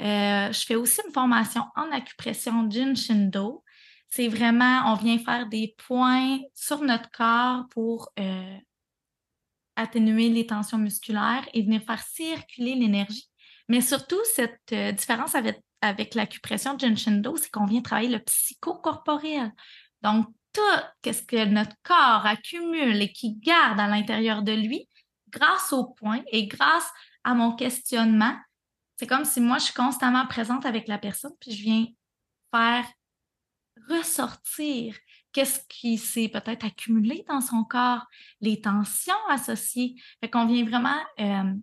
B: Euh, je fais aussi une formation en acupression Jin Shindo. C'est vraiment, on vient faire des points sur notre corps pour euh, atténuer les tensions musculaires et venir faire circuler l'énergie. Mais surtout, cette différence avec, avec l'acupression Shindo, c'est qu'on vient travailler le psychocorporel. Donc, tout ce que notre corps accumule et qui garde à l'intérieur de lui, grâce au point et grâce à mon questionnement, c'est comme si moi, je suis constamment présente avec la personne, puis je viens faire ressortir qu'est-ce qui s'est peut-être accumulé dans son corps, les tensions associées. Fait qu'on vient vraiment. Euh,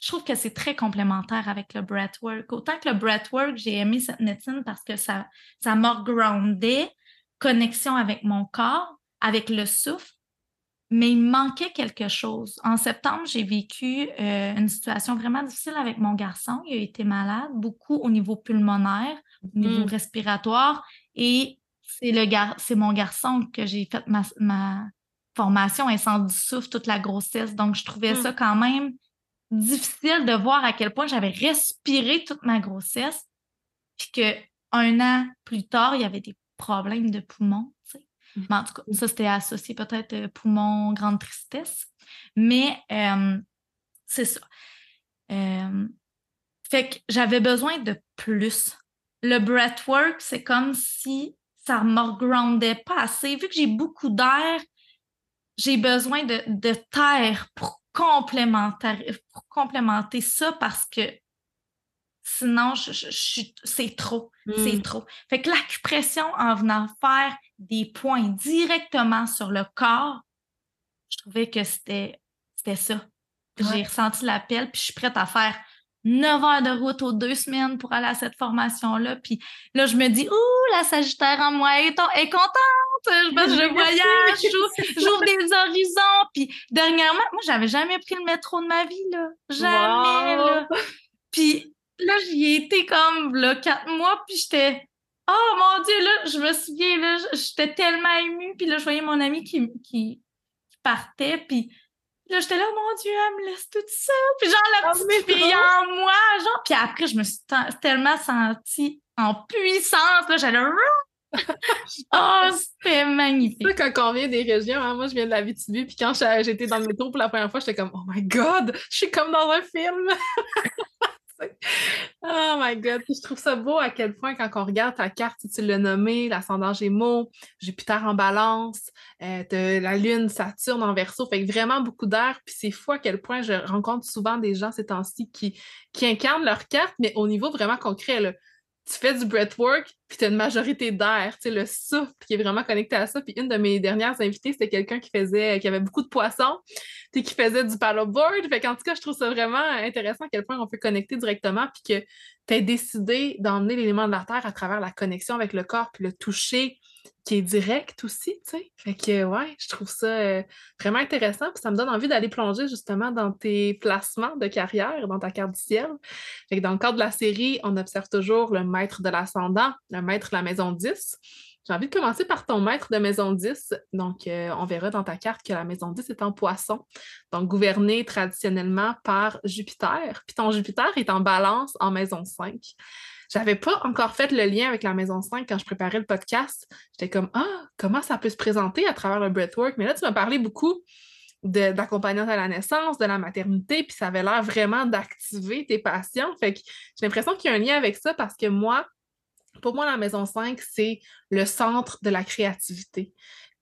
B: je trouve que c'est très complémentaire avec le breathwork. Autant que le breathwork, j'ai aimé cette médecine parce que ça, ça m'a groundé, connexion avec mon corps, avec le souffle, mais il manquait quelque chose. En septembre, j'ai vécu euh, une situation vraiment difficile avec mon garçon. Il a été malade, beaucoup au niveau pulmonaire, au niveau mmh. respiratoire, et c'est le c'est mon garçon que j'ai fait ma, ma formation du souffle toute la grossesse. Donc, je trouvais mmh. ça quand même difficile de voir à quel point j'avais respiré toute ma grossesse, puis qu'un an plus tard, il y avait des problèmes de poumons. Mmh. en tout cas, ça, c'était associé peut-être euh, poumon, grande tristesse. Mais euh, c'est ça. Fait que j'avais besoin de plus. Le breathwork, c'est comme si ça ne me pas assez. Vu que j'ai beaucoup d'air, j'ai besoin de, de terre pour pour complémenter ça parce que sinon, je, c'est trop. C'est hmm. trop. Fait que l'acupression, en venant faire des points directement sur le corps, je trouvais que c'était ça. J'ai ressenti l'appel, puis je suis prête à faire 9 heures de route aux deux semaines pour aller à cette formation-là. Puis là, je me dis, ouh, la Sagittaire en moi est, est contente! Je, voyage, j'ouvre des horizons. Puis dernièrement, moi, j'avais jamais pris le métro de ma vie, là. Jamais, là. Puis là, j'y ai été comme, là, quatre mois, puis j'étais... Oh mon Dieu, là, je me souviens, là, j'étais tellement émue. Puis là, je voyais mon ami qui, qui, qui partait, puis Là, j'étais là, oh mon Dieu, elle me laisse toute seule. Puis genre, la oh, petite fille en moi, genre. Puis après, je me suis tellement sentie en puissance. Là, j'allais... oh, c'était magnifique.
A: Ça, quand on vient des régions, hein, moi, je viens de la Vitibi, puis quand j'étais dans le métro pour la première fois, j'étais comme, oh my God, je suis comme dans un film. oh my God. je trouve ça beau à quel point, quand on regarde ta carte, tu l'as nommé, l'ascendant Gémeaux, Jupiter en balance, euh, la Lune, Saturne en verso, fait vraiment beaucoup d'air. Puis c'est fou à quel point je rencontre souvent des gens ces temps-ci qui, qui incarnent leur carte, mais au niveau vraiment concret. Là tu fais du breathwork, puis tu as une majorité d'air, tu sais, le souffle qui est vraiment connecté à ça. Puis une de mes dernières invitées, c'était quelqu'un qui faisait, qui avait beaucoup de poissons, puis qui faisait du paddleboard. Fait qu'en tout cas, je trouve ça vraiment intéressant à quel point on peut connecter directement, puis que tu as décidé d'emmener l'élément de la Terre à travers la connexion avec le corps, puis le toucher qui est direct aussi, tu sais. Fait que, ouais, je trouve ça euh, vraiment intéressant. Puis ça me donne envie d'aller plonger justement dans tes placements de carrière, dans ta carte du ciel. Fait que dans le cadre de la série, on observe toujours le maître de l'ascendant, le maître de la maison 10. J'ai envie de commencer par ton maître de maison 10. Donc, euh, on verra dans ta carte que la maison 10 est en poisson, donc gouvernée traditionnellement par Jupiter. Puis ton Jupiter est en balance en maison 5. J'avais pas encore fait le lien avec la maison 5 quand je préparais le podcast. J'étais comme Ah, comment ça peut se présenter à travers le breathwork? Mais là, tu m'as parlé beaucoup d'accompagnante à la naissance, de la maternité, puis ça avait l'air vraiment d'activer tes passions. Fait que j'ai l'impression qu'il y a un lien avec ça parce que moi, pour moi, la maison 5, c'est le centre de la créativité.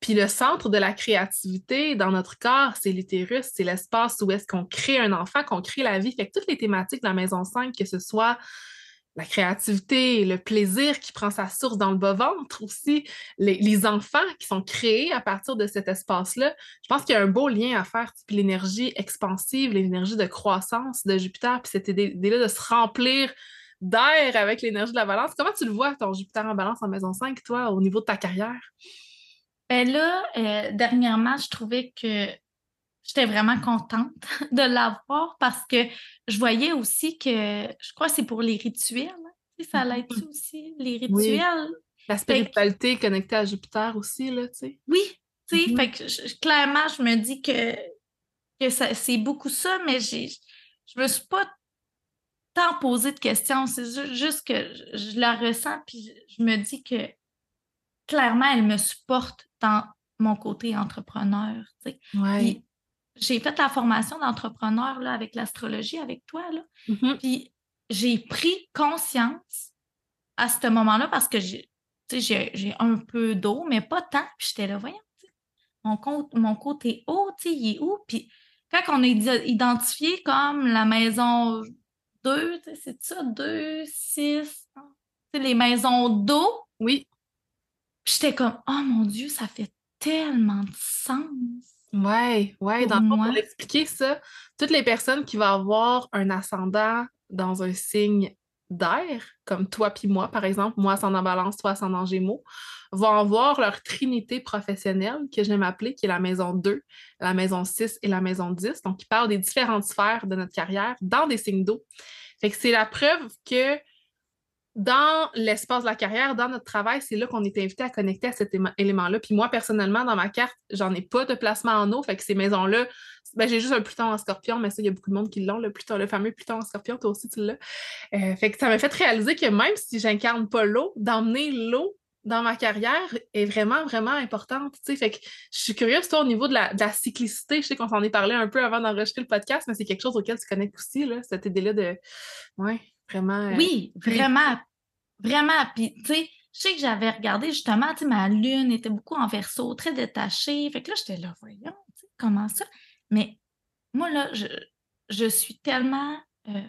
A: Puis le centre de la créativité dans notre corps, c'est l'utérus, c'est l'espace où est-ce qu'on crée un enfant, qu'on crée la vie. Fait que toutes les thématiques de la maison 5, que ce soit la créativité, le plaisir qui prend sa source dans le bas-ventre aussi, les, enfants qui sont créés à partir de cet espace-là. Je pense qu'il y a un beau lien à faire, puis l'énergie expansive, l'énergie de croissance de Jupiter, puis cette idée-là de se remplir d'air avec l'énergie de la balance. Comment tu le vois, ton Jupiter en balance en maison 5, toi, au niveau de ta carrière?
B: Ben là, euh, dernièrement, je trouvais que j'étais vraiment contente de l'avoir parce que je voyais aussi que, je crois que c'est pour les rituels. Hein, ça l'aide mmh. aussi, les rituels?
A: La spiritualité connectée à Jupiter aussi, là, tu sais.
B: Oui, tu sais, mmh fait que clairement, je me dis que, que c'est beaucoup ça, mais j'ai, je me suis pas tant posé de questions. C'est juste que je la ressens, puis je me dis que clairement, elle me supporte dans mon côté entrepreneur.
A: Ouais.
B: J'ai fait la formation d'entrepreneur avec l'astrologie avec toi. Là.
A: Mm-hmm.
B: Puis j'ai pris conscience à ce moment-là parce que j'ai un peu d'eau, mais pas tant. Puis j'étais là, voyons, mon, mon côté haut, il est où? Puis quand on est identifié comme la maison 2, c'est ça, 2, 6, les maisons d'eau.
A: Oui.
B: J'étais comme, oh mon Dieu, ça fait tellement de sens.
A: Ouais, ouais, dans le fond, pour expliquer ça, toutes les personnes qui vont avoir un ascendant dans un signe d'air, comme toi puis moi, par exemple, moi ascendant balance, toi ascendant gémeaux, vont avoir leur trinité professionnelle, que j'aime appeler, qui est la maison 2, la maison 6 et la maison 10. Donc, qui parle des différentes sphères de notre carrière dans des signes d'eau. Fait que c'est la preuve que dans l'espace de la carrière, dans notre travail, c'est là qu'on est invité à connecter à cet élément-là. Puis moi, personnellement, dans ma carte, j'en ai pas de placement en eau. Fait que ces maisons-là, ben, j'ai juste un Pluton en scorpion, mais ça, il y a beaucoup de monde qui l'ont, le Pluton, le fameux Pluton en scorpion, toi aussi, tu l'as. Euh, fait que ça m'a fait réaliser que même si j'incarne pas l'eau, d'emmener l'eau dans ma carrière est vraiment, vraiment importante. Fait que je suis curieuse, toi, au niveau de la, cyclicité, je sais qu'on s'en est parlé un peu avant d'enregistrer le podcast, mais c'est quelque chose auquel tu connectes aussi, là, cette idée-là de. Ouais. Vraiment.
B: Euh, oui, vraiment. Vraiment. Puis, tu sais, je sais que j'avais regardé justement, tu sais, ma lune était beaucoup en verso, très détachée. Fait que là, j'étais là, voyons, comment ça? Mais moi, là, je, je suis tellement. Euh,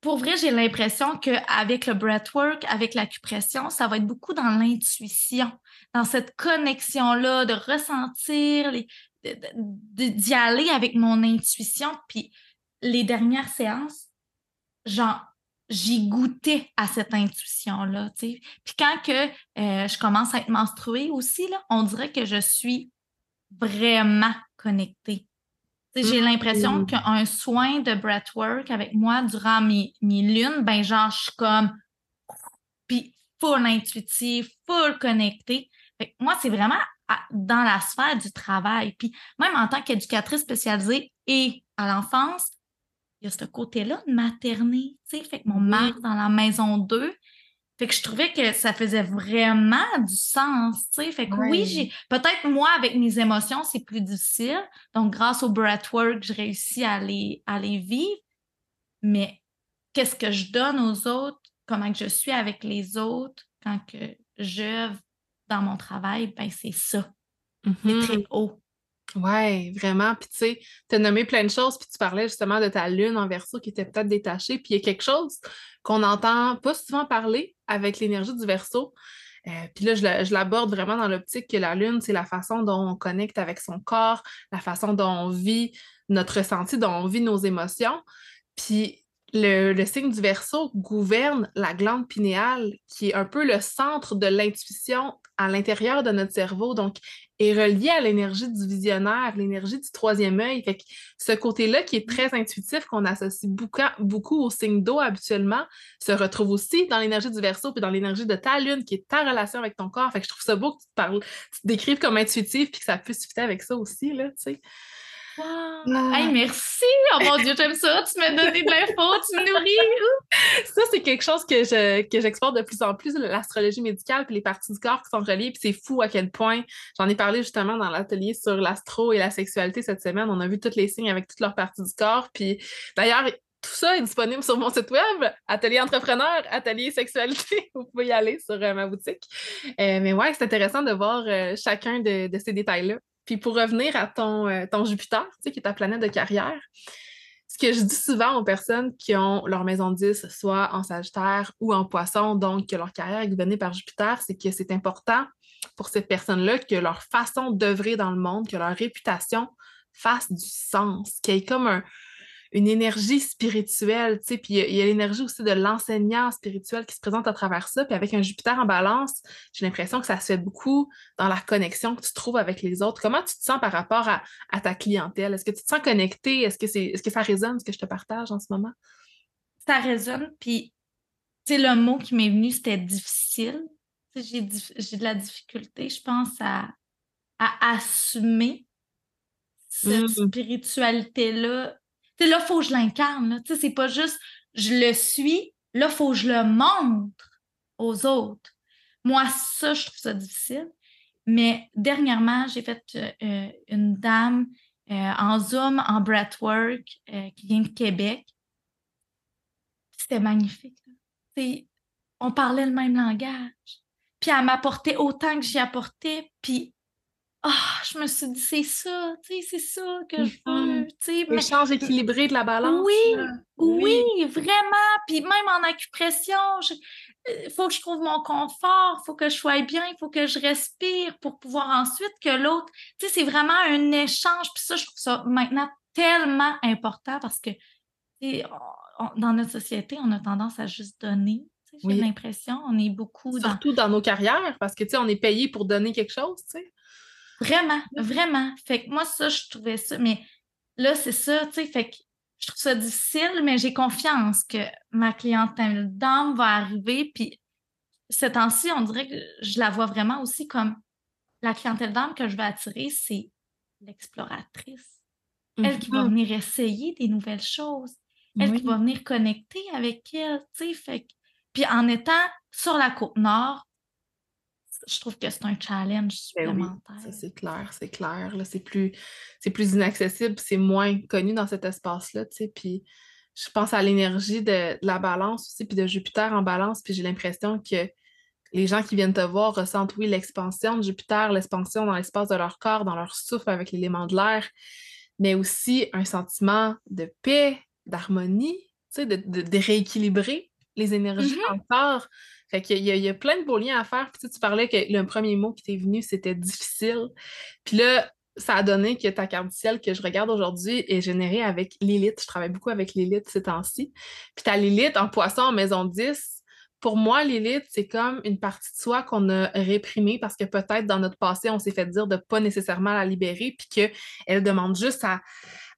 B: pour vrai, j'ai l'impression qu'avec le breathwork, avec l'acupression, ça va être beaucoup dans l'intuition, dans cette connexion-là, de ressentir, d'y aller avec mon intuition. Puis les dernières séances, genre, j'y goûtais à cette intuition-là. Puis quand que euh, je commence à être menstruée aussi, là, on dirait que je suis vraiment connectée. J'ai l'impression qu'un soin de breathwork avec moi durant mes, mes lunes, ben genre, je suis comme puis full intuitive, full connectée. moi, c'est vraiment dans la sphère du travail. Puis même en tant qu'éducatrice spécialisée et à l'enfance, il y a ce côté-là de materner, tu sais, fait que mon mari dans la maison 2, fait que je trouvais que ça faisait vraiment du sens, tu sais. Fait que oui, j'ai peut-être moi avec mes émotions, c'est plus difficile. Donc grâce au breathwork, je réussis à les à les vivre. Mais qu'est-ce que je donne aux autres, comment que je suis avec les autres quand que j'œuvre dans mon travail, ben c'est ça. C'est très mm-hmm. haut.
A: Oui, vraiment. Puis tu sais, tu as nommé plein de choses, puis tu parlais justement de ta lune en verso qui était peut-être détachée. Puis il y a quelque chose qu'on n'entend pas souvent parler avec l'énergie du verso. Euh, puis là, je l'aborde vraiment dans l'optique que la lune, c'est la façon dont on connecte avec son corps, la façon dont on vit notre ressenti, dont on vit nos émotions. Puis le, signe du verso gouverne la glande pinéale, qui est un peu le centre de l'intuition à l'intérieur de notre cerveau, donc est relié à l'énergie du visionnaire, l'énergie du troisième œil. Fait que ce côté-là qui est très intuitif, qu'on associe beaucoup, beaucoup au signe d'eau habituellement, se retrouve aussi dans l'énergie du verso puis dans l'énergie de ta lune, qui est ta relation avec ton corps. Fait que je trouve ça beau que tu te tu décrives comme intuitif puis que ça puisse fitter avec ça aussi, là.
B: Wow. merci! Oh mon Dieu, j'aime ça! Tu m'as donné de l'info, tu me nourris!
A: ça, c'est quelque chose que, je, que j'explore de plus en plus, l'astrologie médicale puis les parties du corps qui sont reliées. Puis c'est fou à quel point, j'en ai parlé justement dans l'atelier sur l'astro et la sexualité cette semaine. On a vu tous les signes avec toutes leurs parties du corps. Puis d'ailleurs, tout ça est disponible sur mon site web, Atelier Entrepreneur, Atelier Sexualité. Vous pouvez y aller sur euh, ma boutique. Euh, mais ouais, c'est intéressant de voir euh, chacun de, de ces détails-là. Puis pour revenir à ton, euh, ton Jupiter, tu sais, qui est ta planète de carrière, ce que je dis souvent aux personnes qui ont leur maison 10, soit en Sagittaire ou en Poisson, donc que leur carrière est gouvernée par Jupiter, c'est que c'est important pour ces personnes-là que leur façon d'œuvrer dans le monde, que leur réputation fasse du sens, qu'il y ait comme un, une énergie spirituelle, tu sais, puis il y a, l'énergie aussi de l'enseignant spirituel qui se présente à travers ça. Puis avec un Jupiter en balance, j'ai l'impression que ça se fait beaucoup dans la connexion que tu trouves avec les autres. Comment tu te sens par rapport à, ta clientèle? Est-ce que tu te sens connecté? Est-ce que, c'est, est-ce que ça résonne, ce que je te partage en ce moment?
B: Ça résonne, puis tu sais, le mot qui m'est venu, c'était difficile. J'ai, j'ai de la difficulté, je pense, à, à assumer cette mmh. spiritualité-là Là, il faut que je l'incarne. C'est pas juste je le suis, là, il faut que je le montre aux autres. Moi, ça, je trouve ça difficile. Mais dernièrement, j'ai fait euh, une dame euh, en Zoom, en breathwork, euh, qui vient de Québec. C'était magnifique. On parlait le même langage. Puis elle m'apportait autant que j'y apportais. Puis ah, je me suis dit, c'est ça, c'est ça que je veux.
A: Mm-hmm. L'échange équilibré de la balance.
B: Oui, oui, vraiment. Puis même en acupression, il faut que je trouve mon confort, il faut que je sois bien, il faut que je respire pour pouvoir ensuite que l'autre. Tu sais, c'est vraiment un échange. Puis ça, je trouve ça maintenant tellement important parce que dans notre société, on a tendance à juste donner. J'ai l'impression, on est beaucoup
A: dans... Surtout dans nos carrières, parce que, tu sais, on est payé pour donner quelque chose, tu sais.
B: Vraiment, vraiment. Fait que moi, ça, je trouvais ça... Mais là, c'est ça, tu sais, fait que je trouve ça difficile, mais j'ai confiance que ma clientèle d'âme va arriver. Puis, ce temps-ci, on dirait que je la vois vraiment aussi comme la clientèle d'âme que je vais attirer, c'est l'exploratrice. Elle qui va venir essayer des nouvelles choses. Elle qui va venir connecter avec elle, tu sais. Fait que puis en étant sur la côte nord, je trouve que c'est un challenge ben supplémentaire.
A: c'est clair, c'est clair. C'est plus, plus inaccessible, c'est moins connu dans cet espace-là. Puis je pense à l'énergie de, la balance aussi, puis de Jupiter en balance, puis j'ai l'impression que les gens qui viennent te voir ressentent, oui, l'expansion de Jupiter, l'expansion dans l'espace de leur corps, dans leur souffle avec l'élément de l'air, mais aussi un sentiment de paix, d'harmonie, sais, de, de rééquilibrer les énergies mm encore. Fait qu'il y, y, a plein de beaux liens à faire. Puis tu, parlais que le premier mot qui t'est venu, c'était difficile. Puis là, ça a donné que ta carte du ciel que je regarde aujourd'hui est générée avec Lilith. Je travaille beaucoup avec Lilith ces temps-ci. Puis ta Lilith en poisson en maison 10, pour moi, Lilith, c'est comme une partie de soi qu'on a réprimée parce que peut-être dans notre passé, on s'est fait dire de pas nécessairement la libérer, puis qu'elle demande juste à,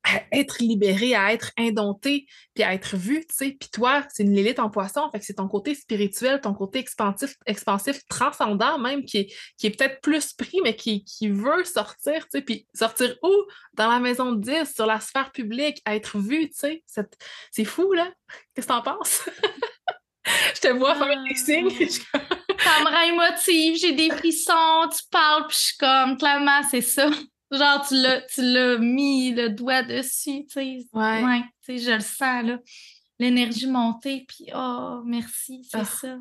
A: à être libéré, à être indompté, puis à être vu, tu sais. Puis toi, c'est une Lilith en poisson, fait que c'est ton côté spirituel, ton côté expansif, expansif transcendant même, qui est, qui est peut-être plus pris, mais qui, qui veut sortir, tu sais. Puis sortir où? Dans la maison de 10, sur la sphère publique, à être vu, tu sais. C'est fou, là. Qu'est-ce que t'en penses? je te vois faire des signes.
B: ça me rend émotive, j'ai des frissons, tu parles, puis je suis comme, clairement, c'est ça. Genre, tu l'as, mis le doigt dessus, tu sais. Ouais. tu sais, je le sens, là. L'énergie montée, puis oh, merci, c'est ah. ça.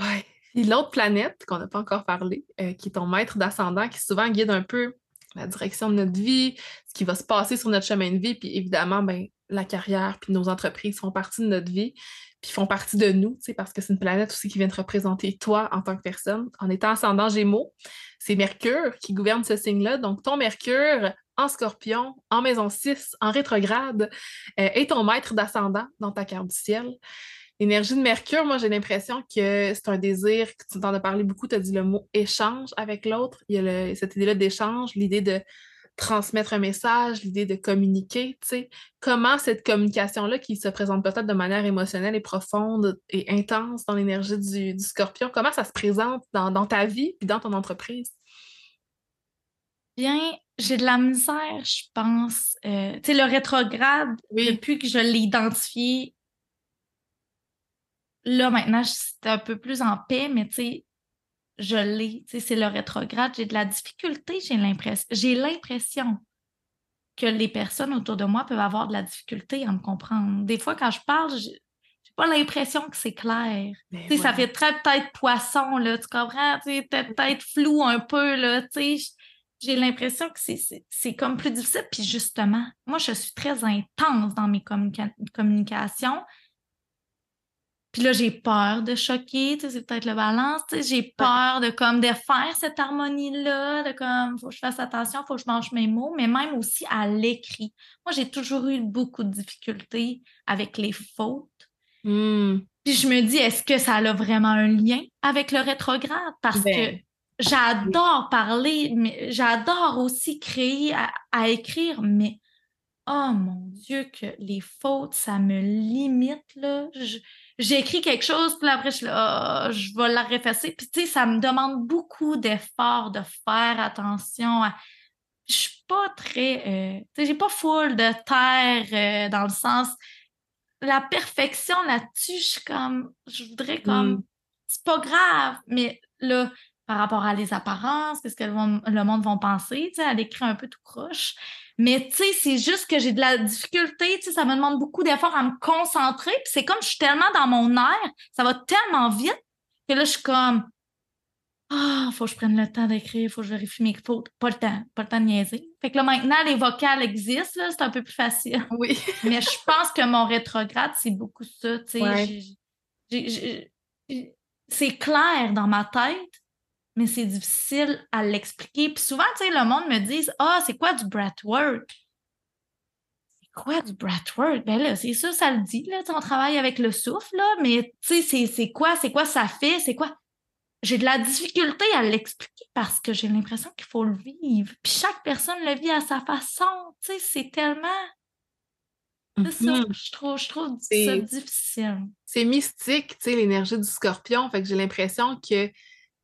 A: Ouais. Puis l'autre planète qu'on n'a pas encore parlé, euh, qui est ton maître d'ascendant, qui souvent guide un peu la direction de notre vie, ce qui va se passer sur notre chemin de vie, puis évidemment, ben, la carrière, puis nos entreprises font partie de notre vie puis font partie de nous, parce que c'est une planète aussi qui vient te représenter toi en tant que personne. En étant ascendant Gémeaux, c'est Mercure qui gouverne ce signe-là. Donc, ton Mercure en scorpion, en maison 6, en rétrograde, euh, est ton maître d'ascendant dans ta carte du ciel. L'énergie de Mercure, moi, j'ai l'impression que c'est un désir, que tu t'en as parlé beaucoup, tu as dit le mot échange avec l'autre. Il y a cette idée-là d'échange, l'idée de transmettre un message, l'idée de communiquer, tu sais, comment cette communication-là qui se présente peut-être de manière émotionnelle et profonde et intense dans l'énergie du, scorpion, comment ça se présente dans, ta vie et dans ton entreprise?
B: Bien, j'ai de la misère, je pense. Euh, tu sais, le rétrograde, depuis que je l'ai identifié, là, maintenant, c'est un peu plus en paix, mais tu sais, je l'ai. C'est le rétrograde. J'ai de la difficulté, j'ai l'impression. J'ai l'impression que les personnes autour de moi peuvent avoir de la difficulté à me comprendre. Des fois, quand je parle, j'ai pas l'impression que c'est clair. Ben Ça fait très peut-être poisson, là, tu comprends? Peut-être flou un peu, là, j'ai l'impression que c'est comme plus difficile. Puis justement, moi, je suis très intense dans mes communications. Puis là, j'ai peur de choquer, c'est peut-être le balance, j'ai peur de comme de faire cette harmonie-là, de comme faut que je fasse attention, faut que je mange mes mots, mais même aussi à l'écrit. Moi, j'ai toujours eu beaucoup de difficultés avec les fautes.
A: Mmh.
B: Puis je me dis, est-ce que ça a vraiment un lien avec le rétrograde? Parce que ben, j'adore parler, mais j'adore aussi créer, à, écrire, mais oh mon Dieu, que les fautes, ça me limite, là j'écris quelque chose, puis après, je, oh, je vais la référer. Puis, tu sais, ça me demande beaucoup d'efforts de faire attention à. Je suis pas très. Euh, tu sais, j'ai pas full de terre euh, dans le sens. La perfection là-dessus, je suis comme. Je voudrais comme. Mm. C'est pas grave, mais là, par rapport à les apparences, qu'est-ce que le monde, va penser, tu sais, elle écrit un peu tout croche. Mais tu sais, c'est juste que j'ai de la difficulté, tu sais, ça me demande beaucoup d'efforts à me concentrer, puis c'est comme je suis tellement dans mon air, ça va tellement vite que là, je suis comme, ah, faut que je prenne le temps d'écrire, faut que je vérifie mes fautes. Pas le temps, pas le temps de niaiser. Fait que là, maintenant, les vocales existent, c'est un peu plus facile.
A: Oui.
B: Mais je pense que mon rétrograde, c'est beaucoup ça, tu sais. C'est clair dans ma tête, mais c'est difficile à l'expliquer. Puis souvent, tu sais, le monde me dit Ah, c'est quoi du breathwork? C'est quoi du breathwork? Ben là, c'est ça, ça le dit, là. On travaille avec le souffle, là, mais tu sais, c'est quoi? C'est quoi ça fait? C'est quoi? j'ai de la difficulté à l'expliquer parce que j'ai l'impression qu'il faut le vivre. Puis chaque personne le vit à sa façon. Tu sais, c'est tellement. C'est ça, mm-hmm. je trouve, je trouve ça difficile.
A: C'est mystique, tu sais, l'énergie du scorpion. Fait que j'ai l'impression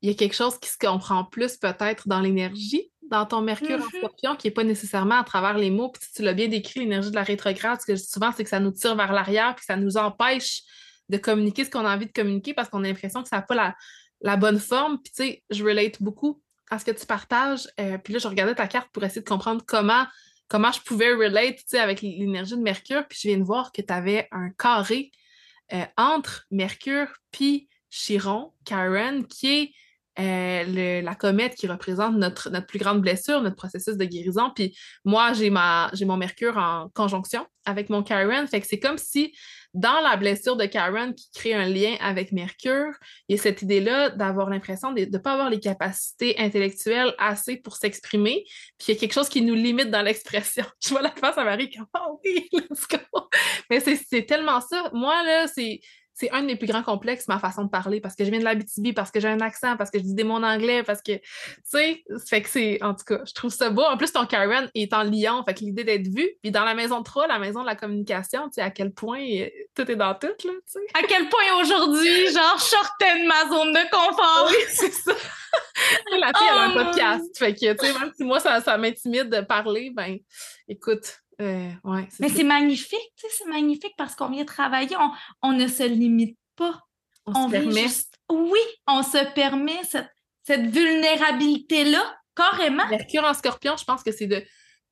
A: qu'il y a quelque chose qui se comprend plus peut-être dans l'énergie, dans ton Mercure en mm-hmm. scorpion, qui n'est pas nécessairement à travers les mots. Puis tu l'as bien décrit, l'énergie de la rétrograde, ce que je dis souvent, c'est que ça nous tire vers l'arrière, puis ça nous empêche de communiquer ce qu'on a envie de communiquer parce qu'on a l'impression que ça n'a pas la, la bonne forme. Puis, tu sais, je relate beaucoup à ce que tu partages. Euh, puis là, je regardais ta carte pour essayer de comprendre comment, comment je pouvais relate, tu sais, avec l'énergie de Mercure. Puis je viens de voir que tu avais un carré euh, entre Mercure puis Chiron, Karen, qui est euh, la comète qui représente notre, notre plus grande blessure, notre processus de guérison. Puis moi, j'ai mon Mercure en conjonction avec mon Karen. Fait que c'est comme si dans la blessure de Karen qui crée un lien avec Mercure, il y a cette idée-là d'avoir l'impression de ne pas avoir les capacités intellectuelles assez pour s'exprimer, puis il y a quelque chose qui nous limite dans l'expression. Je vois la face à Marie comme Oh oui, let's go! Mais c'est tellement ça. Moi, là, c'est c'est un des plus grands complexes, ma façon de parler, parce que je viens de la BTB, parce que j'ai un accent, parce que je dis des mots en anglais, parce que, tu sais, fait que c'est, en tout cas, je trouve ça beau. En plus, ton Karen est en Lyon, fait que l'idée d'être vu, puis dans la maison de 3, la maison de la communication, tu sais, à quel point euh, tout est dans tout, là, tu sais.
B: À quel point aujourd'hui, genre, je sortais de ma zone de confort.
A: Oui, c'est ça. la fille, elle a un oh! podcast, fait que, tu sais, même si moi, ça, ça m'intimide de parler, ben, écoute, euh,
B: Mais c'est magnifique, tu sais, c'est magnifique parce qu'on vient travailler, on, ne se limite pas.
A: On, se permet.
B: Oui, on se permet cette, cette vulnérabilité-là, carrément.
A: Mercure en scorpion, je pense que c'est de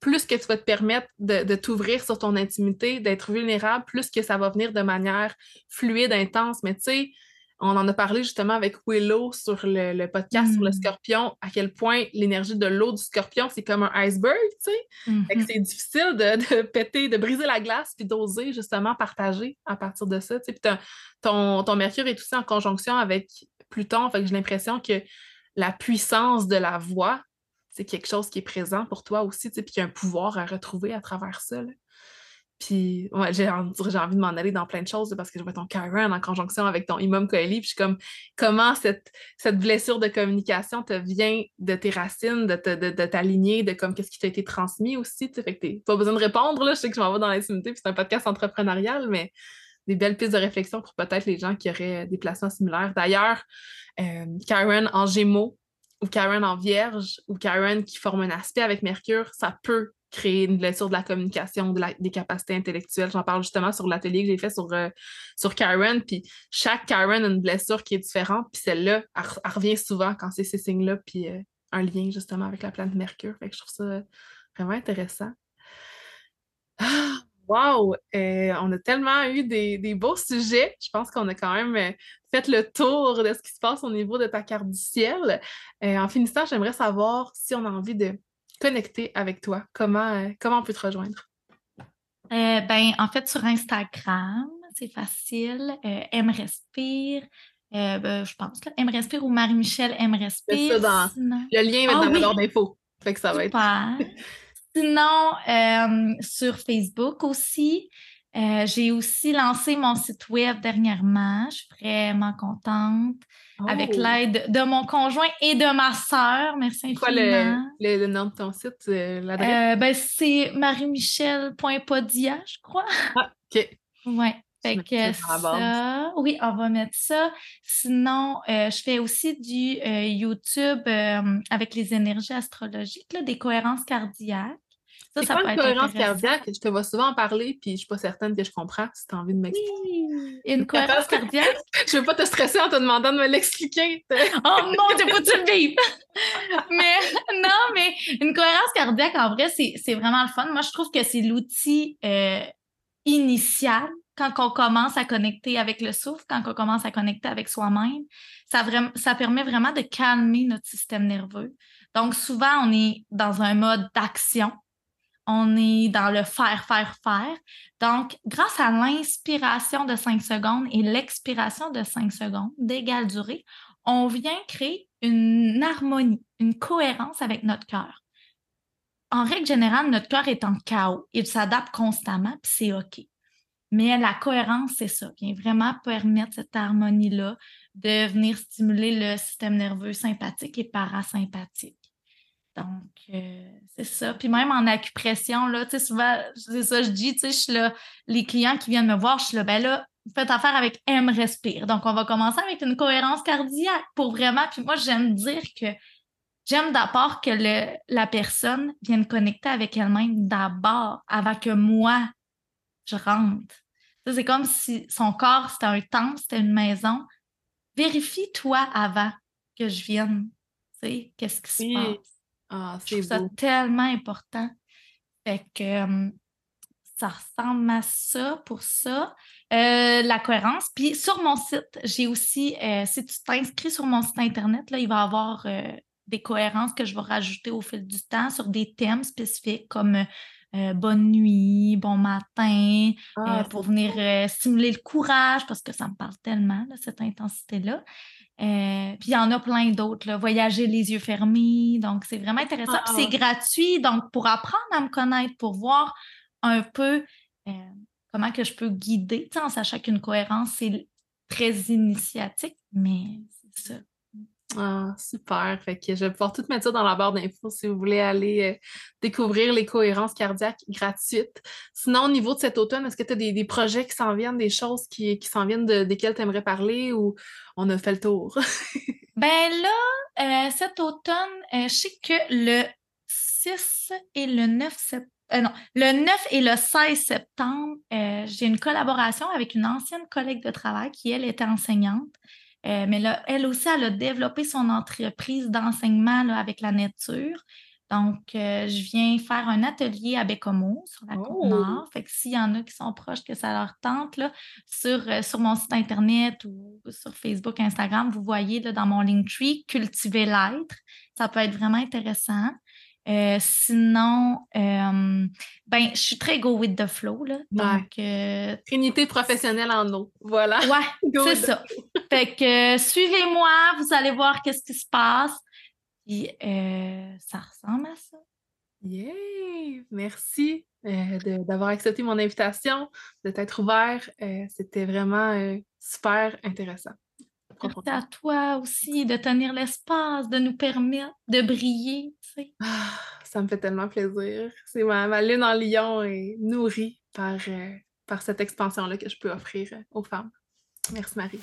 A: plus que tu vas te permettre de, de t'ouvrir sur ton intimité, d'être vulnérable, plus que ça va venir de manière fluide, intense. Mais tu sais, on en a parlé justement avec Willow sur le, podcast sur le mm. scorpion, à quel point l'énergie de l'eau du scorpion, c'est comme un iceberg, tu sais. Mm-hmm. C'est difficile de, péter, de briser la glace, puis d'oser justement partager à partir de ça, tu sais. ton, ton Mercure est aussi en conjonction avec Pluton, fait que j'ai l'impression que la puissance de la voix, c'est quelque chose qui est présent pour toi aussi, tu sais, puis qu'il y a un pouvoir à retrouver à travers ça. Puis, ouais, j'ai envie de m'en aller dans plein de choses parce que je vois ton Chiron en conjonction avec ton Imam Koeli. Puis, je suis comme, comment cette, blessure de communication te vient de tes racines, de, de, de, t'aligner, de comme qu'est-ce qui t'a été transmis aussi. Tu sais, fait que pas besoin de répondre, là. Je sais que je m'en vais dans l'intimité, puis c'est un podcast entrepreneurial, mais des belles pistes de réflexion pour peut-être les gens qui auraient des placements similaires. D'ailleurs, euh, Karen en Gémeaux ou Karen en Vierge ou Karen qui forme un aspect avec Mercure, ça peut créer une blessure de la communication, des capacités intellectuelles. J'en parle justement sur l'atelier que j'ai fait sur, euh, sur Karen. Puis chaque Karen a une blessure qui est différente. Puis celle-là, elle, revient souvent quand c'est ces signes-là. Puis euh, un lien justement avec la planète Mercure. Fait que je trouve ça vraiment intéressant. Ah, wow! Euh, on a tellement eu des, beaux sujets. Je pense qu'on a quand même fait le tour de ce qui se passe au niveau de ta carte du ciel. en finissant, j'aimerais savoir si on a envie de connecter avec toi? Comment, euh, comment on peut te rejoindre?
B: Euh, ben, en fait, sur Instagram, c'est facile. Euh, M Respire. Ben, je pense, là, M Respire ou Marie-Michel M Respire.
A: Le lien va être ah dans. Fait que ça va être.
B: Sinon, sur Facebook aussi. j'ai aussi lancé mon site web dernièrement. Je suis vraiment contente avec oh! l'aide de mon conjoint et de ma sœur. Merci infiniment.
A: Quoi le, le, nom de ton site, euh, l'adresse?
B: Euh, ben, c'est mariemichel.podia, je crois.
A: Ah, OK.
B: Ouais. Fait que ça, oui, on va mettre ça. Sinon, euh, je fais aussi du euh, YouTube euh, avec les énergies astrologiques, là, des cohérences cardiaques.
A: Ça, ça une cohérence cardiaque? Je te vois souvent en parler, puis je suis pas certaine que je comprends si tu as envie de m'expliquer.
B: Oui, une cohérence cardiaque?
A: je veux pas te stresser en te demandant de me l'expliquer.
B: oh non, t'es pas tu le vivre! mais non, mais une cohérence cardiaque, en vrai, c'est vraiment le fun. Moi, je trouve que c'est l'outil initial quand on commence à connecter avec le souffle, quand on commence à connecter avec soi-même, ça, ça permet vraiment de calmer notre système nerveux. Donc, souvent, on est dans un mode d'action. On est dans le faire, faire, faire. Donc, grâce à l'inspiration de 5 secondes et l'expiration de 5 secondes d'égale durée, on vient créer une harmonie, une cohérence avec notre cœur. En règle générale, notre cœur est en chaos. Il s'adapte constamment, puis c'est OK. Mais la cohérence, c'est ça, vient vraiment permettre cette harmonie-là de venir stimuler le système nerveux sympathique et parasympathique. Donc, euh, c'est ça. Puis même en acupression, là, tu sais, souvent, c'est ça, je dis, tu sais, je suis là, les clients qui viennent me voir, je suis là, ben là, faites affaire avec M respire. Donc, on va commencer avec une cohérence cardiaque pour vraiment, puis moi, j'aime dire que j'aime d'abord que le, la personne vienne connecter avec elle-même d'abord, avant que moi, je rentre. C'est comme si son corps, c'était un temple, c'était une maison. Vérifie-toi avant que je vienne. Tu sais, qu'est-ce qui se passe?
A: Ah, je trouve
B: ça tellement important. Fait que ça ressemble à ça pour ça. Euh, la cohérence. Puis sur mon site, j'ai aussi, euh, si tu t'inscris sur mon site Internet, là, il va y avoir euh, des cohérences que je vais rajouter au fil du temps sur des thèmes spécifiques comme euh, bonne nuit, bon matin, euh, ah, pour venir euh, stimuler le courage, parce que ça me parle tellement, cette intensité-là. Puis il y en a plein d'autres, voyager les yeux fermés. Donc, c'est vraiment intéressant. Puis c'est gratuit. Donc, pour apprendre à me connaître, pour voir un peu comment que je peux guider, en sachant qu'une cohérence, c'est très initiatique, mais c'est ça.
A: Ah, super. Fait que je vais pouvoir tout mettre ça dans la barre d'infos si vous voulez aller euh, découvrir les cohérences cardiaques gratuites. Sinon, au niveau de cet automne, est-ce que tu as des, projets qui s'en viennent, des choses qui, s'en viennent de, desquelles tu aimerais parler ou on a fait le tour?
B: ben là, euh, cet automne, euh, je sais que le 6 et le 9 septembre, non, le 9 et le 16 septembre, j'ai une collaboration avec une ancienne collègue de travail qui, elle, était enseignante. Euh, mais là, elle aussi, elle a développé son entreprise d'enseignement avec la nature. Donc, euh, je viens faire un atelier à Bécomo sur la Côte-Nord. Oh! Fait que s'il y en a qui sont proches, que ça leur tente, là, sur, euh, sur mon site Internet ou sur Facebook, Instagram, vous voyez là, dans mon Linktree, cultiver l'être. Ça peut être vraiment intéressant. Euh, sinon, euh, ben, je suis très go with the flow. Là, donc, euh,
A: Trinité professionnelle en eau. Voilà.
B: Ouais, c'est ça. fait que suivez-moi, vous allez voir qu'est-ce qui se passe. Puis ça ressemble à ça.
A: Yay! Merci d'avoir accepté mon invitation, de t'être ouvert. C'était vraiment super intéressant.
B: Merci à toi aussi de tenir l'espace, de nous permettre de briller.
A: Ah, ça me fait tellement plaisir. C'est ma, ma, lune en lion est nourrie par, euh, par cette expansion-là que je peux offrir aux femmes. Merci Marie.